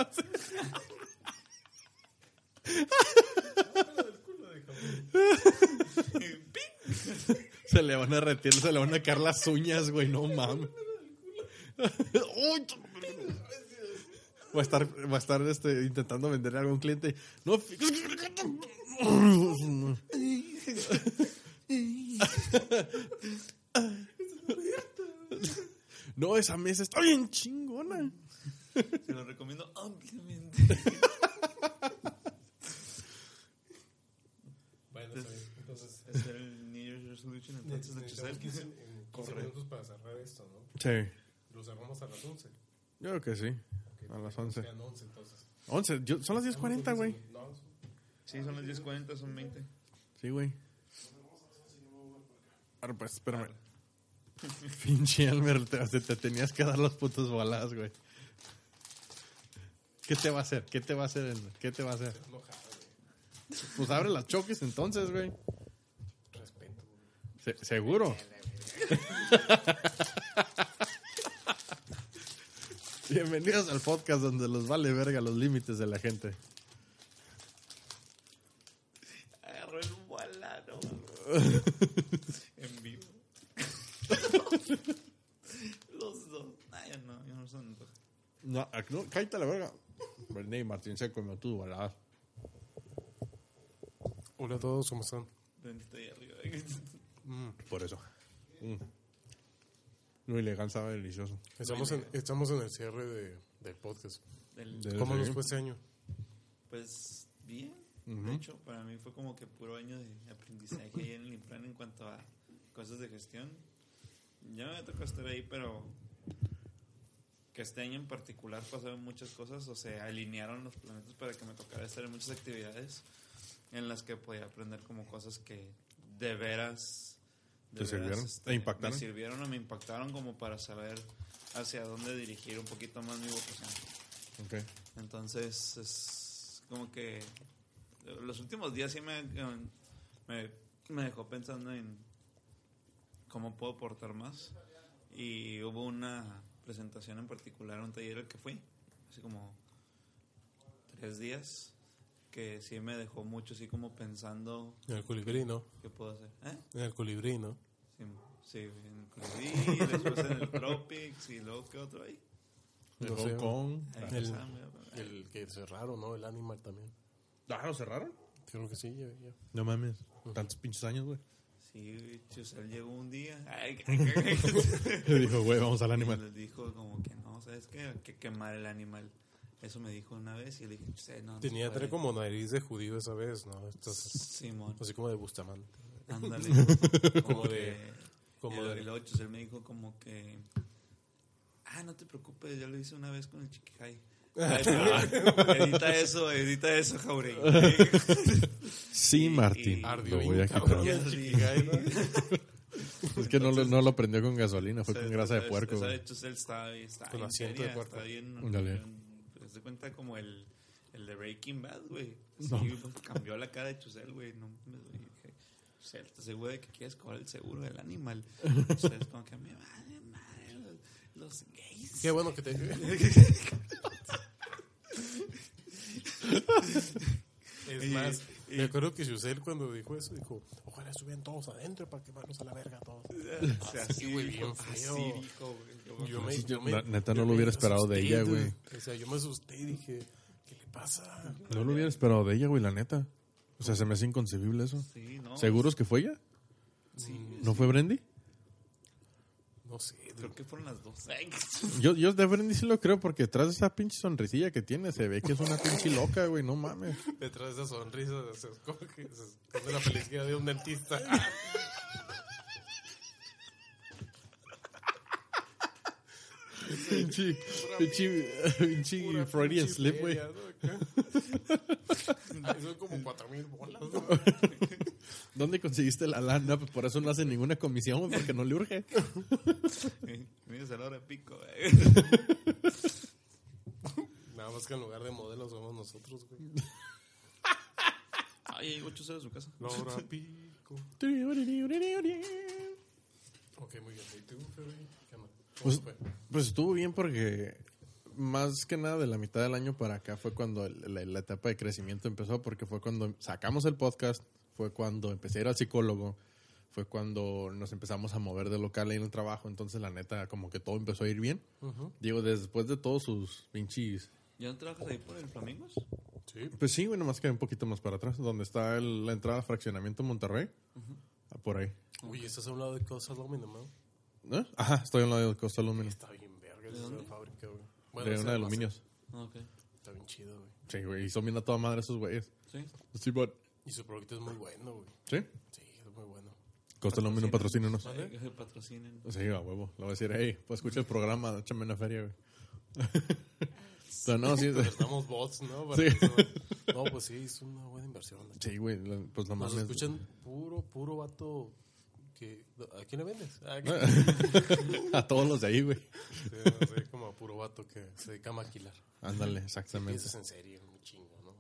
Se le van a retirar, se le van a caer las uñas, güey. No mames. Va a estar, va a estar este, intentando vender a un cliente. No, No, esa mesa está bien chingona. Se lo recomiendo ampliamente. Bueno, está bien. Entonces, Es el New Year's Resolution. Entonces, de necesitamos 15, Chusel. en 15 Corre. minutos para cerrar esto, ¿no? Sí, Lo cerramos a las 11. yo creo que sí. Ok, A las que 11. Sean 11 entonces. 11, yo- son las 10.40, güey. No, Sí, son las 10.40, son 20. Sí, güey. Ahora, pues, espérame. Pinche Elmer, te, te- te tenías que dar los putos bolas, güey. ¿Qué te va a hacer? ¿Qué te va a hacer, Elmer? ¿Qué te va a hacer? Enojado, güey. Pues abre las choques entonces, güey. Se- ¿Seguro? Bienvenidos al podcast donde los vale verga los límites de la gente. Agarró el volano. en vivo. Los dos. Ay, no, yo no son dos. No, aquí no, cállate la verga. René y Martín Seco me tú, baladas. Hola a todos, ¿cómo están? arriba. Por eso. Mm. Lo ilegal sabe delicioso. Estamos en, estamos en el cierre de, del podcast. Del- ¿Cómo nos fue este año? Pues bien. Ujú. De hecho, para mí fue como que puro año de aprendizaje ahí en el Infran en cuanto a cosas de gestión. Ya me tocó estar ahí, pero que este año en particular pasaron muchas cosas o se alinearon los planetas para que me tocara estar en muchas actividades en las que podía aprender como cosas que de veras ¿Te sirvieron? ¿Te impactaron? me sirvieron o me impactaron como para saber hacia dónde dirigir un poquito más mi vocación. Ok. Entonces, es como que los últimos días sí me, me, me dejó pensando en cómo puedo aportar más. Y hubo una presentación en particular, un taller al que fui, así como tres días, que sí me dejó mucho así como pensando En el colibrí, ¿no? qué puedo hacer. ¿Eh? En el colibrí, ¿no? Sí, sí, en el Colibrí, después en el Tropics y luego qué otro ahí. No Hong. Kong. El-. El que cerraron, ¿no? El animal también. Ah, ¿lo cerraron? Creo que sí, ya, ya. No mames. Tantos pinches años, güey. Sí, Chusel llegó un día. Ay, Le dijo, güey, vamos al animal. Les dijo como que no, ¿sabes qué? Hay que quemar el animal. Eso me dijo una vez y le dije, no. Tenía puede". tener como nariz de judío esa vez, ¿no? Entonces, Simón, así como de Bustamante. ándale. Como de- como de- Y luego Chusel me dijo como que. Ah, no te preocupes, ya lo hice una vez con el chiquijay. Ay, pero, edita eso, edita eso, Jauregui. Sí, Martín. y- Lo voy a quitar. el. Es que no, lo- no lo prendió con gasolina, fue O sea, con grasa de puerco, Esa güey. de está, está Con asiento de puerco. Está bien. Ándale. bien, pues, se cuenta como el, el de Breaking Bad, güey. Sí, pues, cambió la cara de Chusel, güey. No, me dije, Chusel, ¿estás seguro de que quieres cobrar el seguro del animal? Chusel es como que me vale madre los, los gays. Qué bueno que te... Es más, me acuerdo que Yusel cuando dijo eso, dijo, ojalá estuvieran todos adentro para quemarlos a la verga todos. O sea, Así, güey, bien feo. Así dijo, güey. Yo me, Sí, yo me- la neta, yo no lo hubiera esperado de asusté, ella, dude. güey. O sea, yo me asusté y dije, ¿qué le pasa? No lo hubiera esperado de ella, güey, la neta. O sea, se me hace inconcebible eso. Sí, no. ¿Seguros que fue ella? Sí, ¿No fue Brendy? No sé, creo que fueron las dos. Yo, yo de Brendy sí lo creo porque detrás de esa pinche sonrisilla que tiene se ve que es una pinche loca, güey, no mames. detrás de esa sonrisa se esconde, se esconde la felicidad de un dentista. Pinche, pinche, Freudian slip, güey. Son como cuatro mil bolas. ¿no? ¿Dónde conseguiste la lana? Pues por eso no hace ninguna comisión, güey, porque no le urge. Mira, a la hora de pico, güey. Nada más que en lugar de modelos somos nosotros, güey. Ay, llegó Chusel a su casa. Laura Pico. Ok, muy bien. ¿Y tú, Ferry? ¿Qué Pues, fue? pues estuvo bien porque más que nada de la mitad del año para acá fue cuando la, la etapa de crecimiento empezó, porque fue cuando sacamos el podcast, fue cuando empecé a ir al psicólogo, fue cuando nos empezamos a mover de local ahí en el trabajo, entonces la neta como que todo empezó a ir bien. Ujú. Digo, después de todos sus pinches... ¿Ya no trabajas ahí por el Flamingos? Sí. Pues sí, bueno, más que un poquito más para atrás, donde está el- la entrada al fraccionamiento Monterrey, Ah, por ahí. Uy, estás a un lado de Cosa Domino, ¿no? ¿Eh? Ajá, estoy al lado del Costa Aluminio, Está bien verga ¿De esa dónde? fábrica, güey. de ese una de aluminios. Ah, ok. Está bien chido, güey. Sí, güey, y son bien a toda madre esos güeyes. Sí. Sí, but... Y su producto es muy bueno, güey. ¿Sí? Sí, es muy bueno. Costa Aluminio patrocínanos. Ay, que se patrocinen. Sí, a huevo. Le voy a decir, hey, pues escucha el programa, échame una feria, güey. Pero no, sí, Les damos bots, ¿no? Sí. Que se- No, pues sí, es una buena inversión. sí, güey, la- pues no Nos mames. escuchan puro, puro vato ¿qué- ¿A quién le vendes? Ah, A todos los de ahí, güey. Sí, no sé, como a puro vato que se dedica a maquilar. Ándale, exactamente. Piensas en serio, un chingo, ¿no?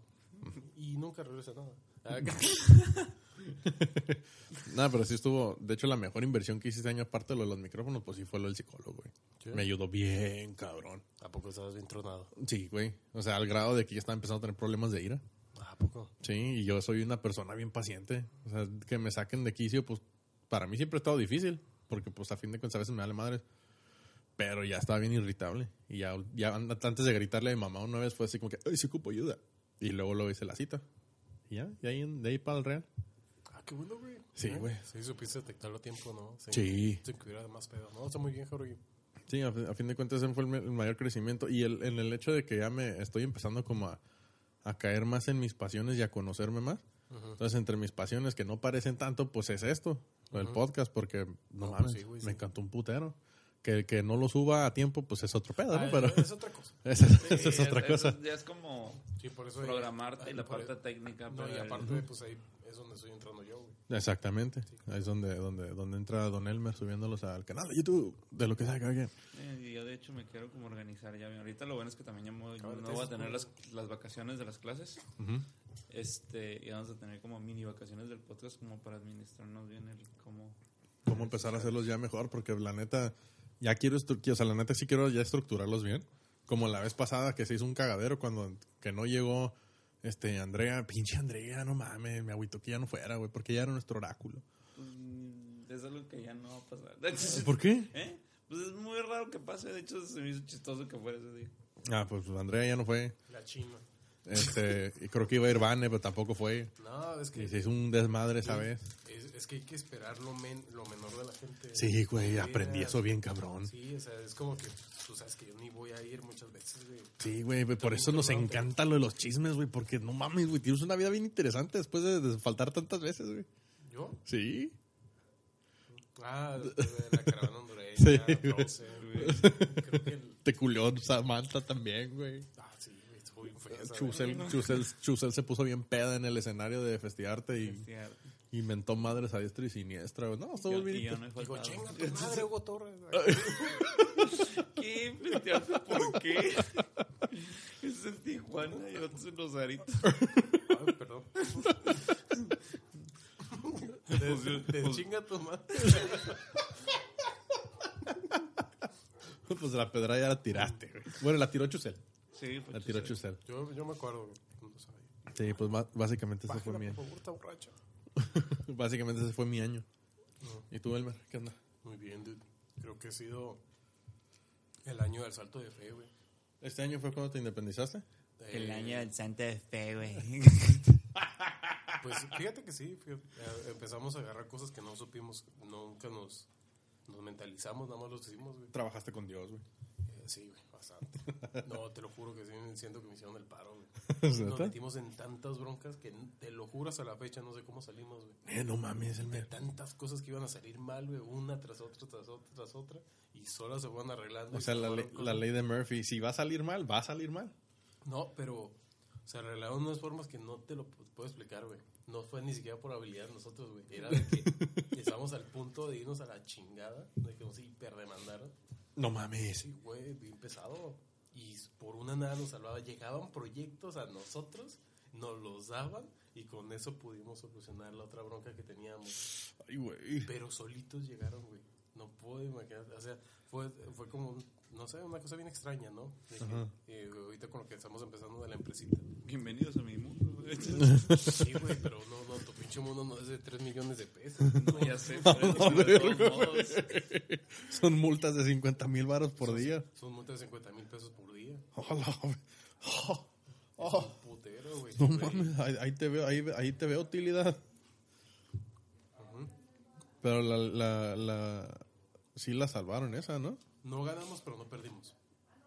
Y nunca regresa nada. Nada, pero sí estuvo. De hecho, la mejor inversión que hice este año, aparte de lo de los micrófonos, pues sí fue lo del psicólogo, güey. ¿Sí? Me ayudó bien, cabrón. ¿A poco estabas bien tronado? Sí, güey. O sea, al grado de que ya estaba empezando a tener problemas de ira. ¿A poco? Sí, y yo soy una persona bien paciente. O sea, que me saquen de quicio, pues para mí siempre ha estado difícil. Porque, pues a fin de cuentas, a veces me vale madre. Pero ya estaba bien irritable. Y ya, ya antes de gritarle a mi mamá una vez fue así como que, ay, sí ocupo ayuda. Y luego lo hice la cita. Y ya, ahí, de ahí para el real. Ah, qué bueno, güey. Sí, güey. Sí, supiste detectarlo a tiempo, ¿no? Sin- Sí. Sin que hubiera más pedo. No, está muy bien, Jorge. Sí, a, a fin de cuentas ese fue el, el mayor crecimiento. Y el, en el hecho de que ya me estoy empezando como a, a caer más en mis pasiones y a conocerme más. Entonces, entre mis pasiones que no parecen tanto, pues es esto, el podcast, porque no, No, pues mames, sí, güey, me sí. encantó un putero. Que, que no lo suba a tiempo, pues es otro pedo, ¿no? Ah, Pero Es otra cosa. esa, esa es otra cosa. ya es como Sí, por eso. programarte y la parte técnica. No, y el- aparte, pues ahí es donde estoy entrando yo, güey. Exactamente. Ahí es donde, donde, donde entra Don Elmer subiéndolos al canal de YouTube, de lo que sea cada quien. Eh, y yo de hecho me quiero como organizar ya bien. Ahorita lo bueno es que también ya me voy- no voy a te tener las, las vacaciones de las clases. Este, y vamos a tener como mini vacaciones del podcast como para administrarnos bien el cómo. Cómo empezar a hacerlos ya mejor, porque la neta, ya quiero, o sea, la neta sí quiero ya estructurarlos bien. Como la vez pasada que se hizo un cagadero cuando que no llegó este Andrea, pinche Andrea, no mames, me agüitó que ya no fuera, güey, porque ya era nuestro oráculo. Mm, Es algo que ya no va a pasar. ¿Por qué? ¿Eh? Pues es muy raro que pase. De hecho, se me hizo chistoso que fuera ese día. Ah, pues Andrea ya no fue. La china. Este, y creo que iba a ir Vane, pero tampoco fue. No, es que. Y se hizo un desmadre esa vez. Es, es que hay que esperar lo, men- lo menor de la gente. Sí, güey, Sí, aprendí era- eso bien cabrón. Sí, o sea, es como que tú sabes que yo ni voy a ir muchas veces, güey. Sí, güey, por eso nos encanta lo de los chismes, güey, porque no mames, güey, tienes una vida bien interesante después de, de faltar tantas veces, güey. ¿Yo? Sí. Ah, de la caravana hondureña, Sí. Frozen, güey. Creo que el... Te culió Samantha también, güey. Estuvo bien fea Chusel, güey. Chusel, Chusel se puso bien peda en el escenario de Festiarte y inventó madres a diestra y siniestra. No, estuvo Yo- bien. yo no Digo, chinga tu madre, Hugo Torres. ¿Qué? ¿Por qué? Es en Tijuana y otros en Rosarito. Ay, perdón. De, de chinga tu madre. Pues la pedra ya la tiraste, güey. Bueno, la tiró Chusel. Sí, fue La tiró Chusel. Yo, yo me acuerdo, güey. cuando estaba ahí. Sí, pues básicamente ese fue mi por año. favor, está borracha. Básicamente ese fue mi año. ¿Y tú, Elmer? ¿Qué onda? Muy bien, dude. Creo que ha sido el año del salto de fe, güey. ¿Este año fue cuando te independizaste? El Eh, año del Santa Fe, güey. Pues fíjate que sí, fíjate, eh, empezamos a agarrar cosas que no supimos, nunca nos, nos mentalizamos, nada más lo hicimos, güey. Trabajaste con Dios, güey. Eh, sí, güey, bastante. No, te lo juro que sí, siento que me hicieron el paro, güey. ¿Es Nos metimos en tantas broncas que te lo juro hasta la fecha no sé cómo salimos, güey. Eh, no mames, De Elmer. tantas cosas que iban a salir mal, güey, una tras otra, tras otra, tras otra, y solo se van arreglando. O sea, se la, la ley de Murphy, si va a salir mal, va a salir mal. No, pero se arreglaron unas formas que no te lo pu- puedo explicar, güey. No fue ni siquiera por habilidad de nosotros, güey. Era de que estábamos al punto de irnos a la chingada, de que nos hiperdemandaron. No mames. Sí, güey, bien pesado. Y por una nada nos salvaba. Llegaban proyectos a nosotros, nos los daban y con eso pudimos solucionar la otra bronca que teníamos. Ay, güey. Pero solitos llegaron, güey. No puedo imaginar. O sea, fue, fue como, un- no sé, una cosa bien extraña, ¿no? De que, Ajá. eh, ahorita con lo que estamos empezando de la empresita. Bienvenidos a mi mundo. Sí, güey, pero no, no, tu pinche mundo no es de 3 millones de pesos. No, ya sé. Son multas de 50 mil baros por día. Son multas de 50 mil pesos por día. Hola, güey. Oh, oh. putero, güey. No mames, ahí, ahí te veo, ahí, ahí te veo utilidad. Pero la, la, la, sí la salvaron esa, ¿no? No ganamos, pero no perdimos.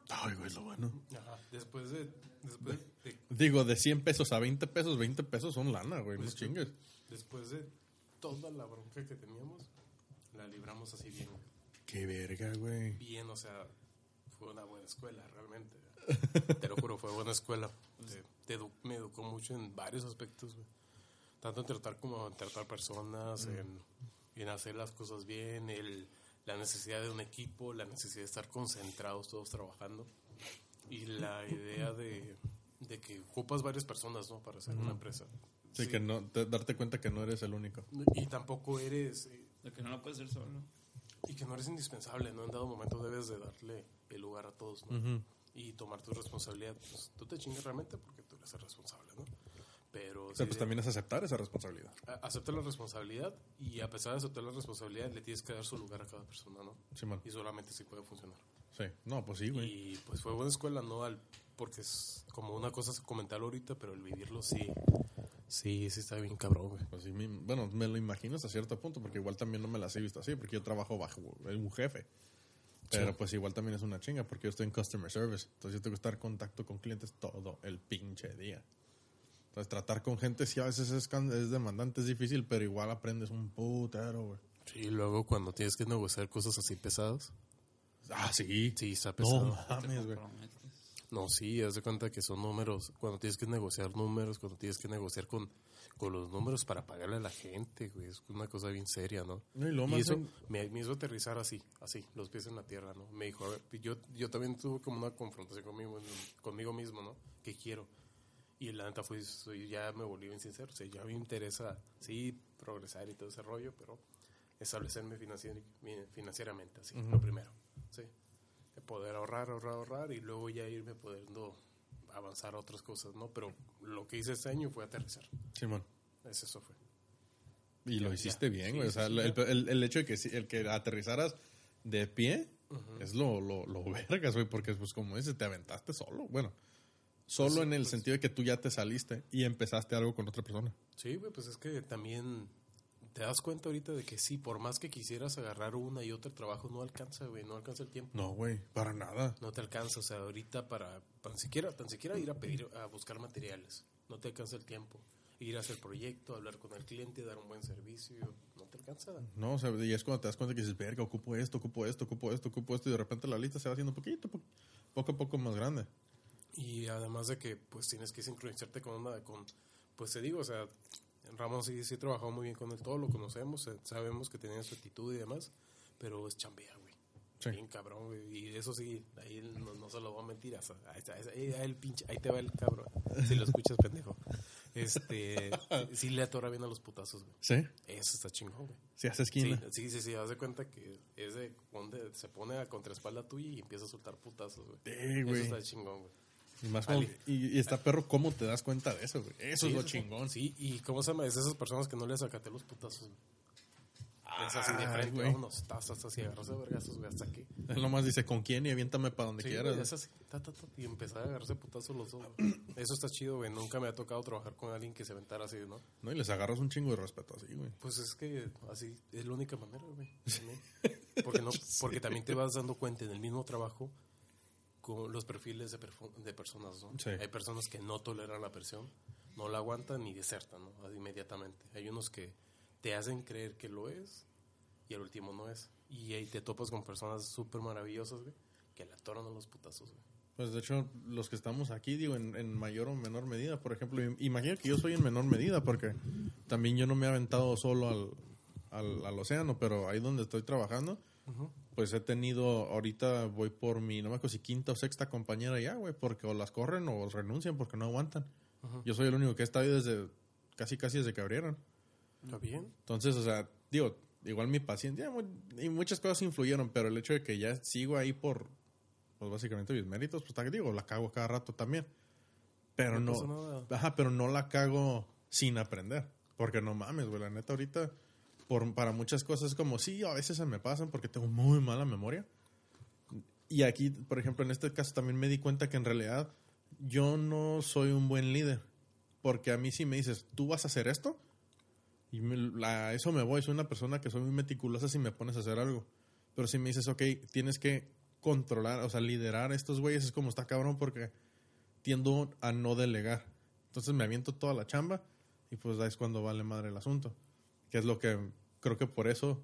Ay, güey, lo bueno. Ajá. Después de, después de, Digo, de 100 pesos a 20 pesos, 20 pesos son lana, güey, no Pues, chingues. después de toda la bronca que teníamos, la libramos así bien. Qué verga, güey. Bien, o sea, fue una buena escuela, realmente. Te lo juro, fue buena escuela. Te- te edu- me educó mucho en varios aspectos, güey. Tanto en tratar como en tratar personas, en, en hacer las cosas bien, el, la necesidad de un equipo, la necesidad de estar concentrados todos trabajando y la idea de, de que ocupas varias personas ¿no? para hacer una empresa. Sí, que no, te- darte cuenta que no eres el único. Y tampoco eres... eh, Lo que no lo puedes hacer solo. Y que no eres indispensable, ¿no? En dado momento debes de darle el lugar a todos, ¿no? Ujú. Y tomar tu responsabilidad. Pues, tú te chingas realmente porque tú eres el responsable, ¿no? Pero, O sí sea, pues de- también es aceptar esa responsabilidad. acepta la responsabilidad y a pesar de aceptar la responsabilidad le tienes que dar su lugar a cada persona, ¿no? Simón. Y solamente así puede funcionar. Sí. No, pues sí, güey. Y pues fue buena escuela, ¿no? Al, porque es como una cosa es comentarlo ahorita, pero el vivirlo sí, sí, sí está bien cabrón, güey. Pues sí, bueno, me lo imagino hasta cierto punto, porque igual también no me las he visto así, porque yo trabajo bajo un jefe. Pero Sí. pues igual también es una chinga, porque yo estoy en customer service. Entonces yo tengo que estar en contacto con clientes todo el pinche día. Entonces tratar con gente sí a veces es, can- es demandante, es difícil, pero igual aprendes un putero, güey. Sí, y luego cuando tienes que negociar cosas así pesadas, Ah, sí. sí, está No pesado. mames, güey. No, sí, haz de cuenta que son números. Cuando tienes que negociar números, cuando tienes que negociar con, con los números para pagarle a la gente, güey. Es una cosa bien seria, ¿no? No, y luego Y eso en- me, me hizo aterrizar así, así, los pies en la tierra, ¿no? Me dijo, a ver, yo, yo también tuve como una confrontación conmigo, conmigo mismo, ¿no? ¿Qué quiero? Y la neta fue, soy- ya me volví bien sincero, o sea, ya me interesa, sí, progresar y todo ese rollo, pero establecerme financier- financieramente, así, lo primero, sí. De poder ahorrar, ahorrar, ahorrar y luego ya irme pudiendo avanzar a otras cosas, ¿no? Pero lo que hice este año fue aterrizar, Simón. es eso fue. Y lo ya. hiciste bien, Sí, güey. o sea, sí, el, el- el hecho de que, el que aterrizaras de pie es lo, lo, lo vergas, güey, porque pues como dices, te aventaste solo. Bueno, solo en el pues- sentido de que tú ya te saliste y empezaste algo con otra persona. Sí, güey, pues es que también te das cuenta ahorita de que sí, por más que quisieras agarrar una y otra trabajo, no alcanza, güey, no alcanza el tiempo. No, güey, para nada. No te alcanza, o sea, ahorita para, tan siquiera, tan siquiera ir a pedir, a buscar materiales, no te alcanza el tiempo. Ir a hacer proyecto, hablar con el cliente, dar un buen servicio, no te alcanza. No, o sea, y es cuando te das cuenta que dices, verga, ocupo esto, ocupo esto, ocupo esto, ocupo esto, y de repente la lista se va haciendo poquito, po- poco a poco más grande. Y además de que pues tienes que sincronizarte con una, con, pues te digo, o sea, Ramos sí, sí trabajó muy bien con él, todo lo conocemos, eh, sabemos que tenía su actitud y demás, pero es chambea, güey. Sí. Bien cabrón, güey. Y eso sí, ahí no, no se lo voy a mentir. o sea, ahí, ahí, ahí el pinche, ahí te va el cabrón. Si lo escuchas, pendejo. Este, sí le atora bien a los putazos, güey. ¿Sí? Eso está chingón, güey. Si hace Sí, esquina. sí, sí, sí, haz de cuenta que es de donde se pone a contraespalda tuya y empieza a soltar putazos, güey. Sí, Eso güey. está chingón, güey. Y, más y, y está perro, ¿cómo te das cuenta de eso, güey? Eso Sí, es lo chingón. Sí, y ¿cómo se llama? Es esas personas que no les sacaté los putazos, güey. es así de frente, güey. vámonos, tas, tas, tas, y agarrarse de vergazos, güey, hasta aquí. Él nomás dice, ¿con quién? Y aviéntame para donde Sí, quieras. güey, es así, ta, ta, ta, y empezar a agarrarse putazos los dos. Eso está chido, güey. Nunca me ha tocado trabajar con alguien que se aventara así, ¿no? No, y les agarras un chingo de respeto así, güey. Pues es que así es la única manera, güey. Porque, no, porque también te vas dando cuenta en el mismo trabajo con los perfiles de, de personas, ¿no? Sí. Hay personas que no toleran la presión, no la aguantan ni desertan, ¿no? Inmediatamente. Hay unos que te hacen creer que lo es y al último no es. Y ahí te topas con personas súper maravillosas, güey, que le atoran a los putazos, güey. Pues de hecho, los que estamos aquí, digo, en, en mayor o menor medida, por ejemplo, im- imagino que yo soy en menor medida, porque también yo no me he aventado solo al, al, al océano, pero ahí donde estoy trabajando, pues he tenido, ahorita voy por mi, no me acuerdo si quinta o sexta compañera ya, güey, porque o las corren o renuncian porque no aguantan. Yo soy el único que está ahí desde, casi casi desde que abrieron. ¿Está bien? Entonces, o sea, digo, igual mi paciencia y muchas cosas influyeron, pero el hecho de que ya sigo ahí por, pues básicamente mis méritos, pues ta- digo, la cago cada rato también. Pero No no, ajá, pero no la cago sin aprender. Porque no mames, güey, la neta ahorita, por, para muchas cosas como, sí, a veces se me pasan porque tengo muy mala memoria. Y aquí, por ejemplo, en este caso también me di cuenta que en realidad yo no soy un buen líder. Porque a mí si me dices, tú vas a hacer esto, y me- a eso me voy. Soy una persona que soy muy meticulosa si me pones a hacer algo. Pero si me dices, ok, tienes que controlar, o sea, liderar a estos güeyes, es como está cabrón porque tiendo a no delegar. Entonces me aviento toda la chamba y pues es cuando vale madre el asunto. Que es lo que creo que por eso,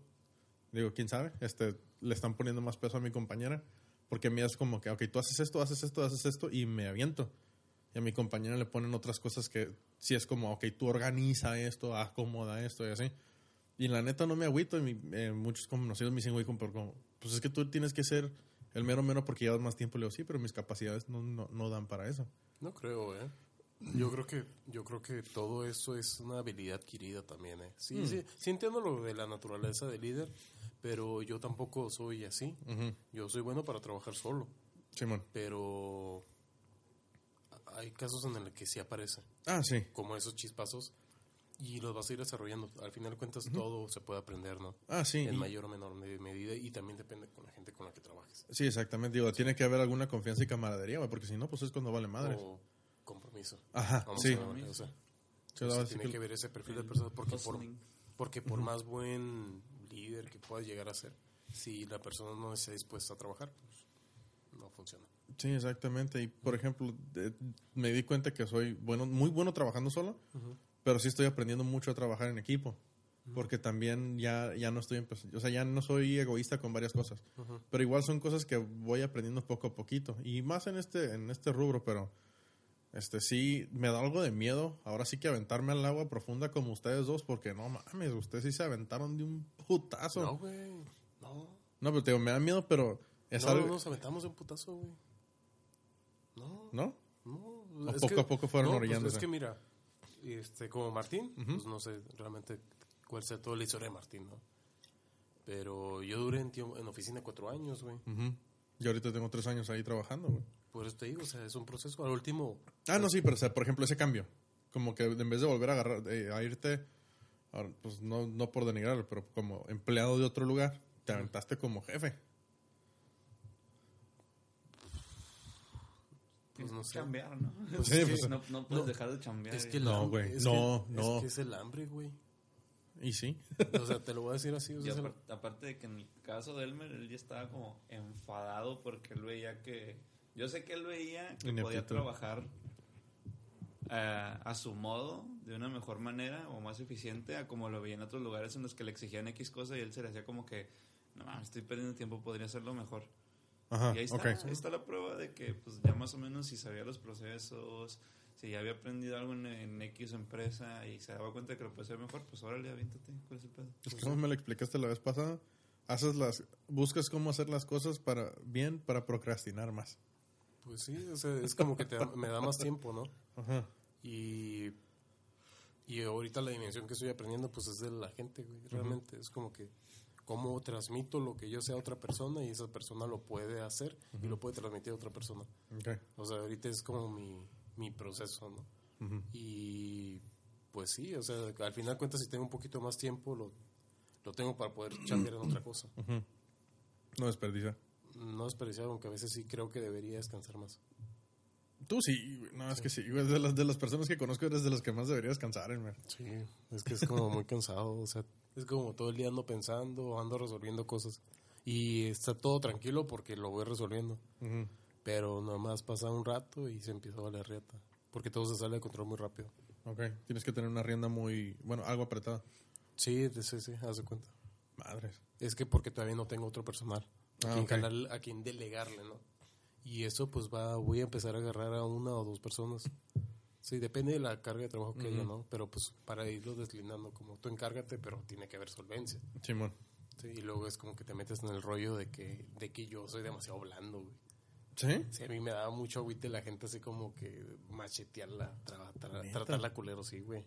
digo, quién sabe, este, le están poniendo más peso a mi compañera. Porque a mí es como que, ok, tú haces esto, haces esto, haces esto y me aviento. Y a mi compañera le ponen otras cosas que si es como, ok, tú organiza esto, acomoda esto y así. Y la neta no me agüito. Y mi- eh, muchos conocidos me dicen, güey, como, como, pues es que tú tienes que ser el mero mero porque llevas más tiempo. Le digo, sí, pero mis capacidades no, no, no dan para eso. No creo, ¿eh? Yo creo que yo creo que todo eso es una habilidad adquirida también, ¿eh? Sí, Mm. sí, sí entiendo lo de la naturaleza del líder, pero yo tampoco soy así. Yo soy bueno para trabajar solo, Simón. pero hay casos en los que sí aparece, Ah, sí. como esos chispazos, y los vas a ir desarrollando. Al final de cuentas, todo se puede aprender, ¿no? Ah, sí. En y- mayor o menor me- medida, y también depende con la gente con la que trabajes. Sí, exactamente. Digo, tiene que haber alguna confianza y camaradería, porque si no, pues es cuando vale madre. O compromiso. Ajá, Vamos sí. a o sea, tiene que- ver ese perfil de personas porque por, porque por más buen líder que puedas llegar a ser, si la persona no está dispuesta a trabajar, pues no funciona. Sí, exactamente. Y por ejemplo, de- me di cuenta que soy bueno, muy bueno trabajando solo, pero sí estoy aprendiendo mucho a trabajar en equipo. Porque también ya, ya no estoy, o sea, ya no soy egoísta con varias cosas. Pero igual son cosas que voy aprendiendo poco a poquito. Y más en este, en este rubro, pero este sí me da algo de miedo. Ahora sí que aventarme al agua profunda como ustedes dos, porque no mames, ustedes sí se aventaron de un putazo. No, No, güey. No. pero te digo, me da miedo, pero es no, algo. nos aventamos de un putazo, güey. No, ¿No? no. ¿O es poco que- a poco fueron no, pues es que mira, este, como Martín, pues no sé realmente cuál sea toda la historia de Martín, ¿no? Pero yo duré en, tiempo- en oficina cuatro años, güey. Ujú. Yo ahorita tengo tres años ahí trabajando, güey. Por eso te digo, o sea, es un proceso. Al último, Ah, no, sí, pero o sea, por ejemplo, ese cambio. Como que en vez de volver a agarrar, eh, a irte, pues no, no por denigrarlo, pero como empleado de otro lugar, te aventaste como jefe. pues no sé. Chambear, ¿no? Pues Sí, es pues, no, no puedes no, dejar de chambear. Es que el No, güey, no, no. Es que es el hambre, güey. Y sí. O sea, te lo voy a decir así. o sea, aparte, aparte de que en el caso de Elmer, él ya estaba como enfadado porque él veía que... Yo sé que él veía que podía trabajar eh, a su modo, de una mejor manera o más eficiente a como lo veía en otros lugares en los que le exigían X cosa y él se le hacía como que, no mames, estoy perdiendo tiempo, podría hacerlo mejor. Ajá, y ahí está, ahí está la prueba de que pues ya más o menos si sabía los procesos, si ya había aprendido algo en, en X empresa y se daba cuenta de que lo puede hacer mejor, pues órale, aviéntate, ¿cuál es el pedo? Pues como me lo explicaste la vez pasada, haces las, buscas cómo hacer las cosas para bien para procrastinar más. Pues sí, o sea, es como que te me da más tiempo, ¿no? Ajá. Y, y ahorita la dimensión que estoy aprendiendo, pues es de la gente, güey. Realmente es como que cómo transmito lo que yo sé a otra persona y esa persona lo puede hacer y lo puede transmitir a otra persona. Ok. O sea, ahorita es como mi, mi proceso, ¿no? Ujú. Y pues sí, o sea, al final de cuentas, si tengo un poquito más tiempo, lo, lo tengo para poder chambear en otra cosa. Ujú. No desperdicia. No desperdiciar, aunque a veces sí creo que debería descansar más. Tú sí, no, es que sí, güey, de las, de las personas que conozco eres de las que más deberías cansar, Elmer. Sí, es que es como muy cansado, o sea, es como todo el día ando pensando, ando resolviendo cosas. Y está todo tranquilo porque lo voy resolviendo. Ujú. Pero nomás pasa un rato y se empieza a valer rieta. Porque todo se sale de control muy rápido. Ok, tienes que tener una rienda muy, bueno, algo apretada. Sí, sí, sí, haz de cuenta. Madres. Es que porque todavía no tengo otro personal a, Ah, quien a quien delegarle, ¿no? Y eso pues va, voy a empezar a agarrar a una o dos personas. Sí, depende de la carga de trabajo que haya, ¿no? Pero pues para irlo deslindando, como tú encárgate, pero tiene que haber solvencia. Simón. Sí, y luego es como que te metes en el rollo de que, de que yo soy demasiado blando, güey. ¿Sí? Sí, a mí me daba mucho agüite la gente así como que machetearla, tratarla culero, sí, güey.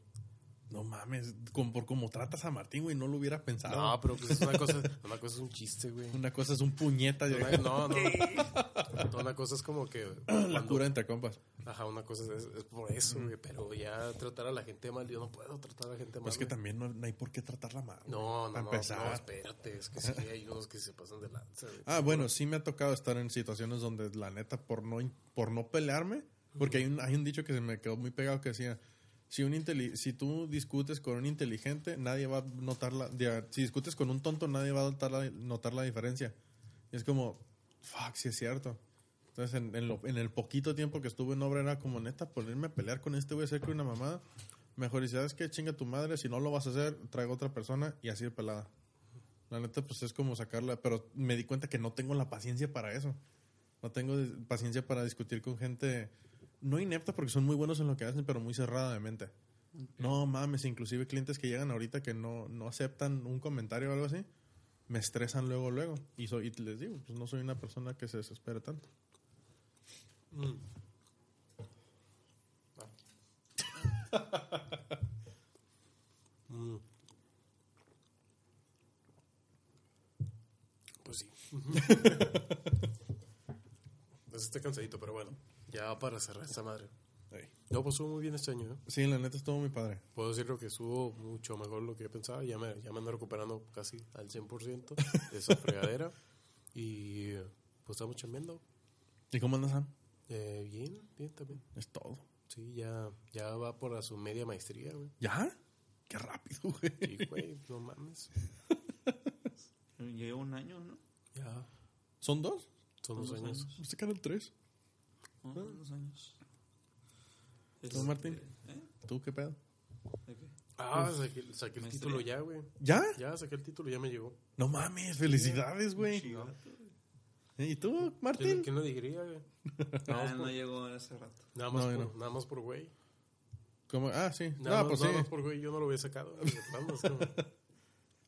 No mames, con, por cómo tratas a Martín, güey, no lo hubiera pensado. No, pero pues es una cosa, una cosa es un chiste, güey. Una cosa es un puñeta, Una- no, no. Una cosa es como que... la cura entre compas. Ajá, una cosa es, es por eso, güey. Pero ya tratar a la gente mal, yo no puedo tratar a la gente mal. Es que güey. también no, no hay por qué tratarla mal. No, no, no, no, espérate. Es que sí, hay unos que se pasan de lanza, güey. Ah, bueno, sí me ha tocado estar en situaciones donde la neta, por no, por no pelearme, porque hay un, hay un dicho que se me quedó muy pegado que decía, si, un si tú discutes con un inteligente, nadie va a notar la... Si discutes con un tonto, nadie va a notar la, notar la diferencia. Y es como, fuck, sí es cierto. Entonces, en, en lo- en el poquito tiempo que estuve en obra, era como, neta, ponerme a pelear con este güey, hacer que una mamada. Mejor, y sabes que chinga tu madre, si no lo vas a hacer, traigo otra persona y así de pelada. La neta, pues es como sacarla, pero me di cuenta que no tengo la paciencia para eso. No tengo paciencia para discutir con gente no inepta porque son muy buenos en lo que hacen, pero muy cerrada de mente. No mames, inclusive clientes que llegan ahorita que no, no aceptan un comentario o algo así, me estresan luego, luego. Y, soy, y les digo, pues no soy una persona que se desespere tanto. Mm. Mm. Pues sí. Pues estoy cansadito, pero bueno. Ya para cerrar esta madre. Ey. No, pues estuvo muy bien este año. ¿eh? Sí, la neta estuvo muy padre. Puedo decirlo que estuvo mucho mejor de lo que yo pensaba. Ya me, ya me ando recuperando casi al 100% de esa fregadera. Y pues estamos chambeando. ¿Y cómo andas, Sam? Eh, bien, bien también. Es todo. Sí, ya, ya va por a su media maestría, güey. ¿Ya? Qué rápido, güey. Y, güey, no mames. Llevo un año, ¿no? Ya, ¿Son dos? son dos Son dos años. años. Me sacaron tres. No, dos años. ¿Tú, Martín? ¿eh? ¿Tú qué pedo? ¿De qué? Ah, saqué, saqué el Maestría. título ya, güey. ¿Ya? Ya saqué el título, ya me llegó. No mames, felicidades, güey. ¿Y tú, ¿Quién, Martín? quién lo diría, güey? Ah, más no por, llegó hace rato. nada más No, por, no. nada más por güey. ¿Cómo? Ah, sí. Nada, No, pues más, sí. nada más por güey, yo no lo había sacado. güey, de plano, es como,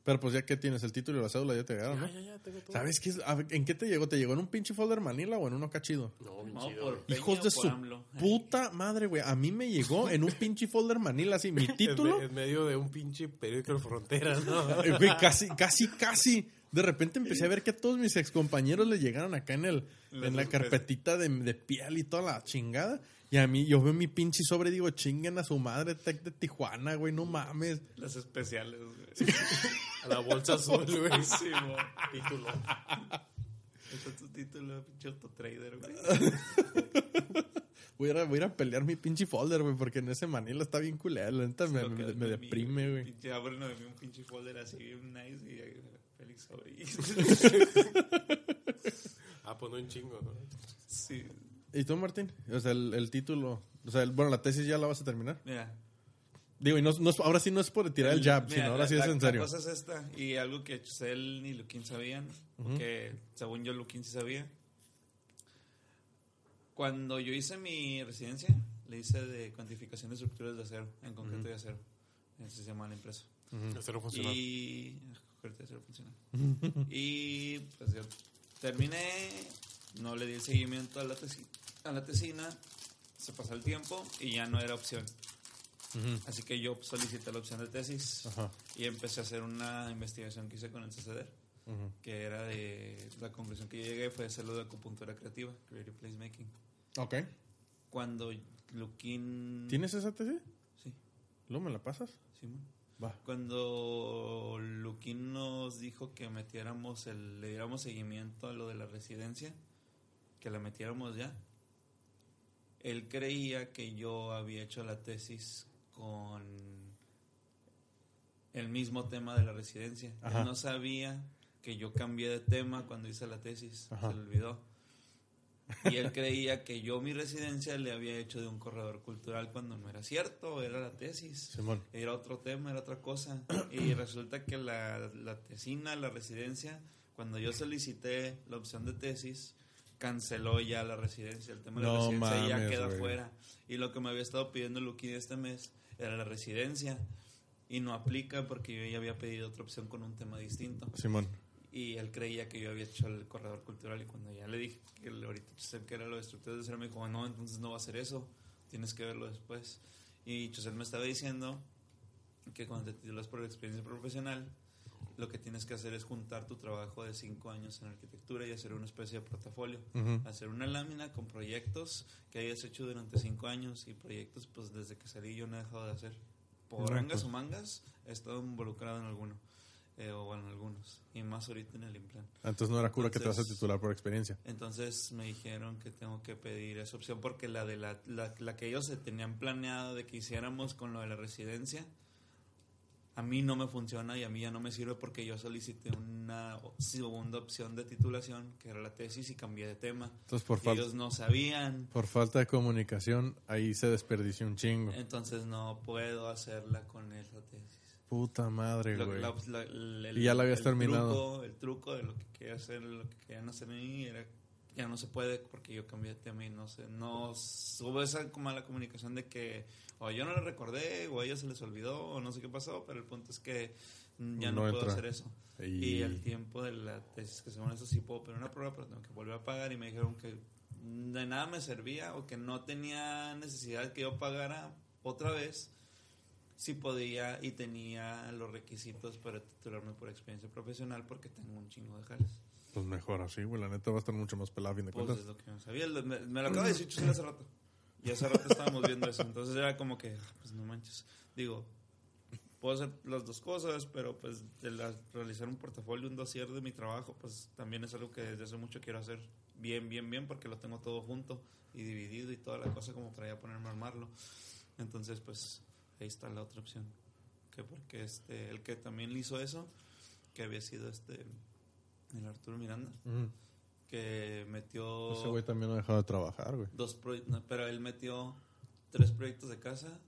Pero pues ya que tienes el título y la cédula ya te llegaron, ya, ¿no? ya, ya, tengo todo. ¿Sabes qué es? A ¿En qué te llegó? ¿Te llegó en un pinche folder Manila o en uno cachido? No, No, chido, Hijos de su AMLO. puta madre, güey. A mí me llegó en un pinche folder Manila así. Mi En, título, me- en medio de un pinche periódico de frontera, ¿no? eh, güey, casi, casi, casi. De repente empecé a ver que a todos mis excompañeros le llegaron acá en el en la carpetita de, de piel y toda la chingada. Y a mí, yo veo mi pinche sobre y digo, chinguen a su madre, Tec de Tijuana, güey, no mames. Las especiales, güey. A la bolsa azul, güey. Sí. Título. Este es tu título, pinche autotrader, güey. Voy a, ir a- voy a ir a pelear mi pinche folder, güey, porque en ese Manila está bien culero. La neta me, me- deprime, güey. Pinche abro no un pinche folder así bien nice y Félix. Ah, pues no un chingo, ¿no? Sí. ¿Y tú, Martín? O sea, el, el título. O sea, el- bueno, la tesis ya la vas a terminar. Mira. Digo, y no, no es- ahora sí no es por tirar el jab, Mira, sino ahora la- sí es la- en serio. La cosa es esta, y algo que Chusel ni Luquín sabían, que según yo Luquín sí sabía. Cuando yo hice mi residencia, le hice de cuantificación de estructuras de acero, en concreto de acero. Así se llama la empresa. Acero funcional. Y. Funcional. y pues yo terminé, no le di el seguimiento a la, tesi- a la tesina, se pasó el tiempo y ya no era opción. Así que yo solicité la opción de tesis Ajá. y empecé a hacer una investigación que hice con el CCDR, Ujú. que era de la conclusión que yo llegué fue hacerlo de acupuntura creativa, creative placemaking. Ok. Cuando Luquín ¿Tienes esa tesis? Sí, ¿Luego me la pasas? Simón. Va. Cuando Luquín nos dijo que metiéramos el, le diéramos seguimiento a lo de la residencia, que la metiéramos ya, él creía que yo había hecho la tesis con el mismo tema de la residencia. Ajá. Él no sabía que yo cambié de tema cuando hice la tesis, Ajá. se le olvidó. Y él creía que yo mi residencia le había hecho de un corredor cultural cuando no era cierto, era la tesis Simón. era otro tema, era otra cosa. Y resulta que la, la tesina, la residencia, cuando yo solicité la opción de tesis, canceló ya la residencia. El tema de la No residencia ya mames, queda güey. fuera. Y lo que me había estado pidiendo Luquín este mes era la residencia. Y no aplica porque yo ya había pedido otra opción con un tema distinto. Simón. Y él creía que yo había hecho el corredor cultural. Y cuando ya le dije que el- ahorita que era lo de estructuras de cero, me dijo, no, entonces no va a ser eso. Tienes que verlo después. Y Chusel me estaba diciendo que cuando te titulas por experiencia profesional, lo que tienes que hacer es juntar tu trabajo de cinco años en arquitectura y hacer una especie de portafolio. Ujú. Hacer una lámina con proyectos que hayas hecho durante cinco años y proyectos pues desde que salí yo no he dejado de hacer. Por rangas o mangas he estado involucrado en alguno. Eh, o en algunos. Y más ahorita en el implant. Entonces no era cura que te vas a Entonces- titular por experiencia. Entonces me dijeron que tengo que pedir esa opción porque la de la, la, la que ellos se tenían planeado de que hiciéramos con lo de la residencia, a mí no me funciona y a mí ya no me sirve porque yo solicité una segunda opción de titulación, que era la tesis, y cambié de tema. Entonces por falta, ellos no sabían, por falta de comunicación, ahí se desperdició un chingo. entonces no puedo hacerla con esa tesis. Puta madre, güey. la- la- el- Y ya la habías el terminado. Truco, el truco de lo que quería hacer, lo que querían hacer a mí era ya no se puede porque yo cambié de tema y no sé, no hubo esa mala comunicación de que o yo no le recordé o a ella se les olvidó o no sé qué pasó, pero el punto es que ya no, No puedo entra. hacer eso. Y- Y el tiempo de la tesis, que según eso sí puedo pedir una prueba, pero tengo que volver a pagar y me dijeron que de nada me servía o que no tenía necesidad que yo pagara otra vez si podía y tenía los requisitos para titularme por experiencia profesional porque tengo un chingo de jales. Pues mejor así, güey. La neta va a estar mucho más pelada fin de Pues cuentas. es lo que no sabía. Me, me lo acaba de decir Chusel hace rato. Y hace rato estábamos viendo eso. Entonces era como que, ah, pues no manches. Digo, puedo hacer las dos cosas, pero pues de la- realizar un portafolio, un dossier de mi trabajo, pues también es algo que desde hace mucho quiero hacer bien, bien, bien, porque lo tengo todo junto y dividido y toda la cosa como para ya ponerme a armarlo. Entonces, pues ahí está la otra opción. Que porque este, el que también le hizo eso, que había sido este, el Arturo Miranda, Ujú. que metió Ese güey también no ha dejado de trabajar, güey. dos proyectos, pero él metió tres proyectos de casa,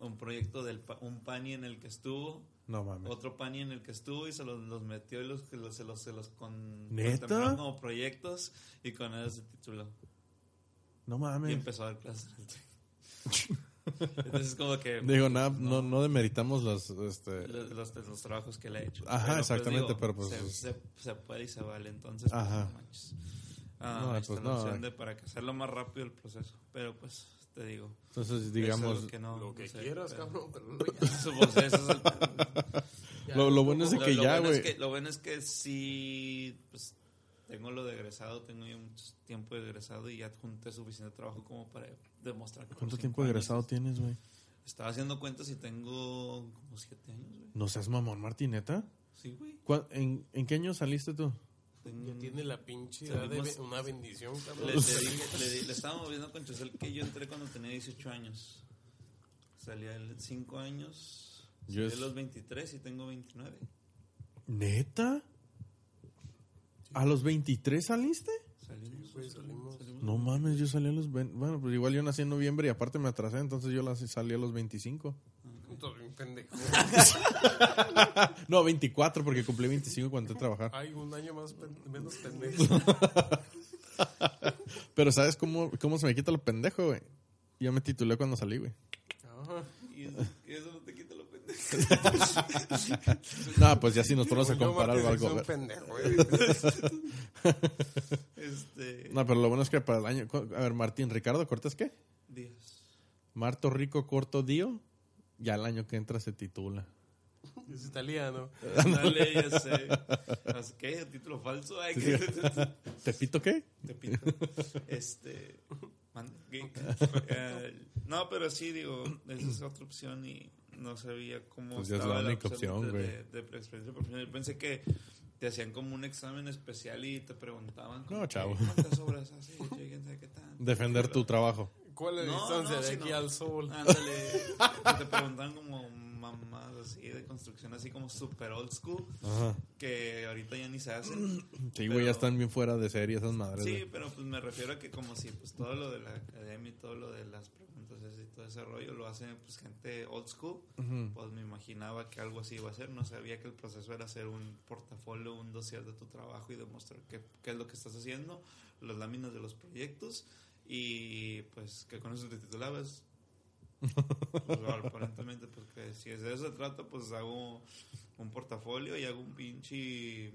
un proyecto del pa- un pani en el que estuvo, No mames. otro pani en el que estuvo y se los, los metió y los, los- se los se los con, como proyectos y con eso se tituló No y mames. empezó a dar clases. Entonces como que Digo, nada, no, no demeritamos los, este... los, los- los trabajos que le ha hecho. Ajá, Pero, exactamente, pero, pues, se, es- se- se puede y se vale, entonces pues, Ajá. no manches. Ah, No, está pues, no, eh. de para que hacerlo más rápido el proceso, pero pues te digo, Entonces, eso es digamos... lo que no, Lo no que sé, quieras, pero- cabrón, pero no ya. Eso, pues, eso es el- Ya, Lo- lo bueno es de lo- que lo ya, bueno es güey. que- Lo bueno es que sí, pues tengo lo de egresado, tengo ya mucho tiempo de egresado y ya junté suficiente trabajo como para demostrar ¿Cuánto tiempo de años egresado tienes, güey? Estaba haciendo cuentas y tengo como siete años, güey. No seas mamón, Martineta. Sí, güey. ¿Cuá- ¿En, ¿En qué año saliste tú? Ya tiene la pinche edad de Salimos- be- una bendición, cabrón. Le, le dije- le di- le estábamos viendo con Chesel que yo entré cuando tenía 18 años. Salía de 5 años. Yo de los 23 y tengo 29. ¿Neta? ¿A los 23 saliste? Salimos. güey, salimos. salimos. No mames, yo salí a los 20. Bueno, pues igual yo nací en noviembre y aparte me atrasé, entonces yo salí a los 25. Puto, bien pendejo. No, 24 porque cumplí 25 cuando entré a trabajar. Ay, un año más pen- menos pendejo. Pero ¿sabes cómo, cómo se me quita lo pendejo, güey? Yo me titulé cuando salí, güey. Ajá. Y eso, y eso no te quita lo pendejo. No, pues ya si nos ponemos a comparar algo. Este. No, pero lo bueno es que para el año... A ver, Martín, Ricardo Cortés, ¿qué? Díaz. Marto Rico Corto Dio. Ya el año que entra se titula. Es italiano. Dale, ya sé. Que, título falso. Ay, que ¿Tepito qué? te pito. Este. man- ¿qué? Eh, no, pero sí, digo, esa es otra opción y no sabía cómo. Pues ya es estaba la única opción, de, güey. de, de experiencia profesional. Yo pensé que te hacían como un examen especial y te preguntaban. como No, chavo. ¿Cuántas obras haces? Qué tanto. Defender tu trabajo. ¿Cuál es la No, distancia no, de aquí no. al sol? Ándale, te preguntan como mamás así de construcción, así como super old school, Ajá. que ahorita ya ni se hacen. Sí, güey, ya están bien fuera de serie esas madres. Sí, güey. pero pues me refiero a que como si pues todo lo de la academia y todo lo de las preguntas y todo ese rollo lo hace pues gente old school, pues me imaginaba que algo así iba a ser, no sabía que el proceso era hacer un portafolio, un dossier de tu trabajo y demostrar qué, qué es lo que estás haciendo, las láminas de los proyectos y pues que con eso te titulabas. Pues, aparentemente, pues que si es de eso se trata, pues hago un portafolio y hago un pinche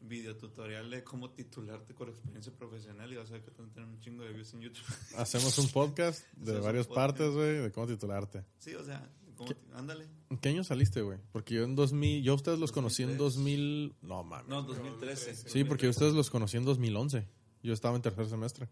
videotutorial de cómo titularte con experiencia profesional y vas a ver que te van a tener un chingo de views en YouTube. Hacemos un podcast de Hacemos varias podcast. partes, güey, de cómo titularte. Sí, o sea, ándale. ¿En qué año saliste, güey? Porque yo en 2000, yo a ustedes los conocí en 2003. 2000, no mames. No, 2013. sí, porque ustedes los conocí en 2011. Yo estaba en tercer semestre.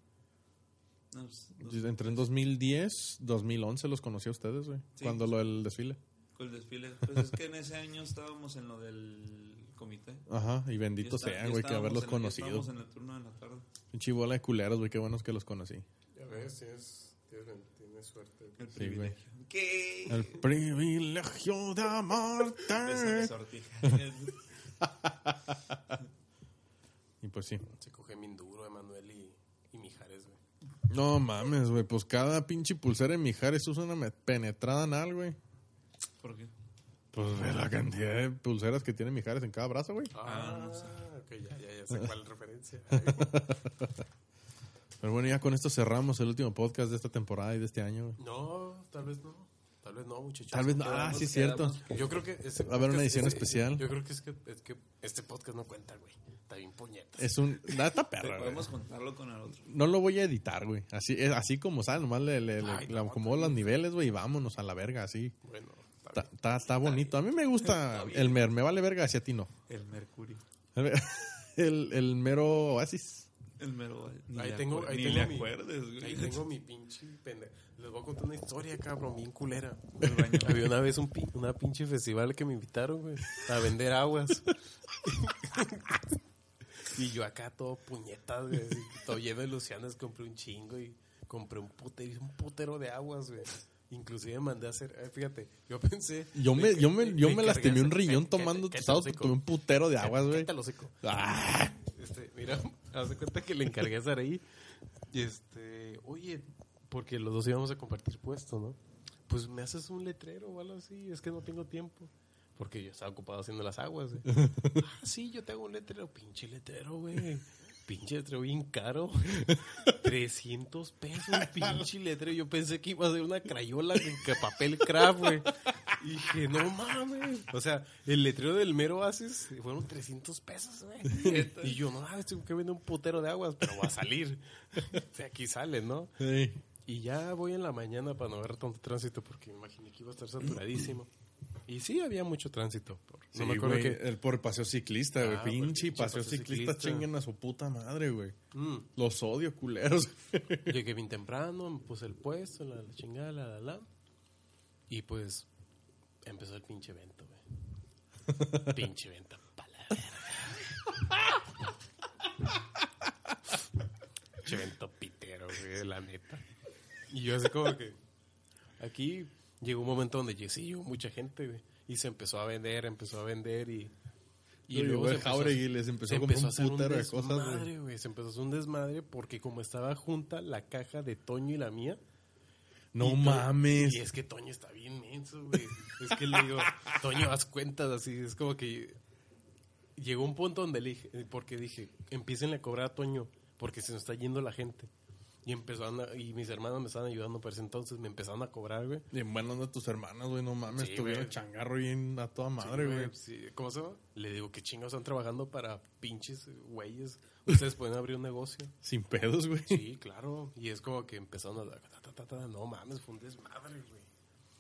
No, dos- Yo entré en 2010, 2011 los conocí a ustedes, güey. Sí. Cuando lo del desfile. con el desfile. Pues es que en ese año estábamos en lo del comité. Ajá, y Y bendito está- sean, y güey, que haberlos en- conocido. Estábamos en el turno de la tarde. Pinche bola de culeros, güey, qué buenos que los conocí. Ya ves, tienes, tienes, tienes suerte. El Sí, privilegio. ¿Qué? El privilegio de amarte. Y pues sí. Se coge Minduro, Emanuel y, y Mijares, güey. No mames, güey, pues cada pinche pulsera en Mijares usa una me- penetrada anal, güey. ¿Por qué? Pues ve la cantidad de pulseras que tiene Mijares en cada brazo, güey. Ah, ok, ya, ya, ya sé cuál referencia. Pero bueno, ya con esto cerramos el último podcast de esta temporada y de este año, güey. No, tal vez no. Tal vez no, muchachos. Tal vez no. Ah, sí, es cierto. Yo creo que este Va a haber una edición especial. Yo creo que es, que es que este podcast no cuenta, güey. Está bien puñetas. Es un... da- Está perra, güey. Podemos juntarlo con el otro. No lo voy a editar, güey. Así, es, así como sale, nomás le, le, le- Ay, le no, acomodo los niveles, güey, y vámonos a la verga, así. Bueno, está Está, bien. está, está bonito. A mí me gusta el mer. Me vale verga hacia ti no. El Mercurio. El, el mero oasis. El mero. Ni Ahí le tengo- acuer- ahí ni tengo le mi- acuerdes, güey. Ahí tengo mi pinche pendejo. Les voy a contar una historia, cabrón, bien culera. Había una vez un una pinche festival que me invitaron, güey, a vender aguas. y yo acá todo puñetas, güey, todo lleno de lucianas, compré un chingo y compré un putero, un putero de aguas, güey. Inclusive mandé a hacer, eh, fíjate, yo pensé... Yo me, yo me, yo me lastimé un riñón tomando tostados, hocico. tomé un putero de aguas, güey. Ah, Este, mira, haz de cuenta que le encargué a Saraí. Y este, oye, porque los dos íbamos a compartir puesto, ¿no? Pues me haces un letrero o algo así, es que no tengo tiempo. Porque yo estaba ocupado haciendo las aguas. güey. ah, sí, yo tengo un letrero, pinche letrero, güey. Pinche letrero bien caro. 300 pesos, pinche letrero. Yo pensé que iba a ser una crayola con papel craft, güey. Y dije, no mames. O sea, el letrero del mero Oasis fueron 300 pesos, güey. Y yo, no mames, tengo que vender un putero de aguas, pero va a salir. O sea, aquí sale, ¿no? sí. Y ya voy en la mañana para no ver tanto tránsito porque me imaginé que iba a estar saturadísimo. Y sí, había mucho tránsito. por- no me acuerdo güey, que... el por paseo ciclista, güey. Ah, pinche paseo, paseo ciclista, ciclista. chinguen a su puta madre, güey. Mm. Los odio, culeros. Llegué bien temprano, me puse el puesto, la, la chingada, la, la, la. Y pues empezó el pinche evento, güey. pinche evento, pa' la verga. pinche evento pitero, güey, la neta. Y yo así como que... Aquí llegó un momento donde sí, llegó mucha gente, güey. Y se empezó a vender, empezó a vender y... Y luego se empezó a- y les empezó se a comprar un hacer un putero de cosas, güey. desmadre, güey. Se empezó a hacer un desmadre porque como estaba junta la caja de Toño y la mía. No y mames. Y es que Toño está bien menso, güey. Es que le digo, Toño, haz cuentas así. Es como que llegó un punto donde le dije, porque dije, empiecen a cobrar a Toño porque se nos está yendo la gente. Y empezaron a- y mis hermanos me estaban ayudando por ese entonces, me empezaron a cobrar, güey. Bien buenas de tus hermanas, güey. No mames, Sí, tuvieron güey. changarro bien a toda madre, Sí, güey. sí. ¿Cómo se llama? Le digo que chingados están trabajando para pinches güeyes. Ustedes pueden abrir un negocio. Sin pedos, güey. Sí, claro. Y es como que empezaron a... ta, ta, ta, ta, no mames, fue un desmadre, güey.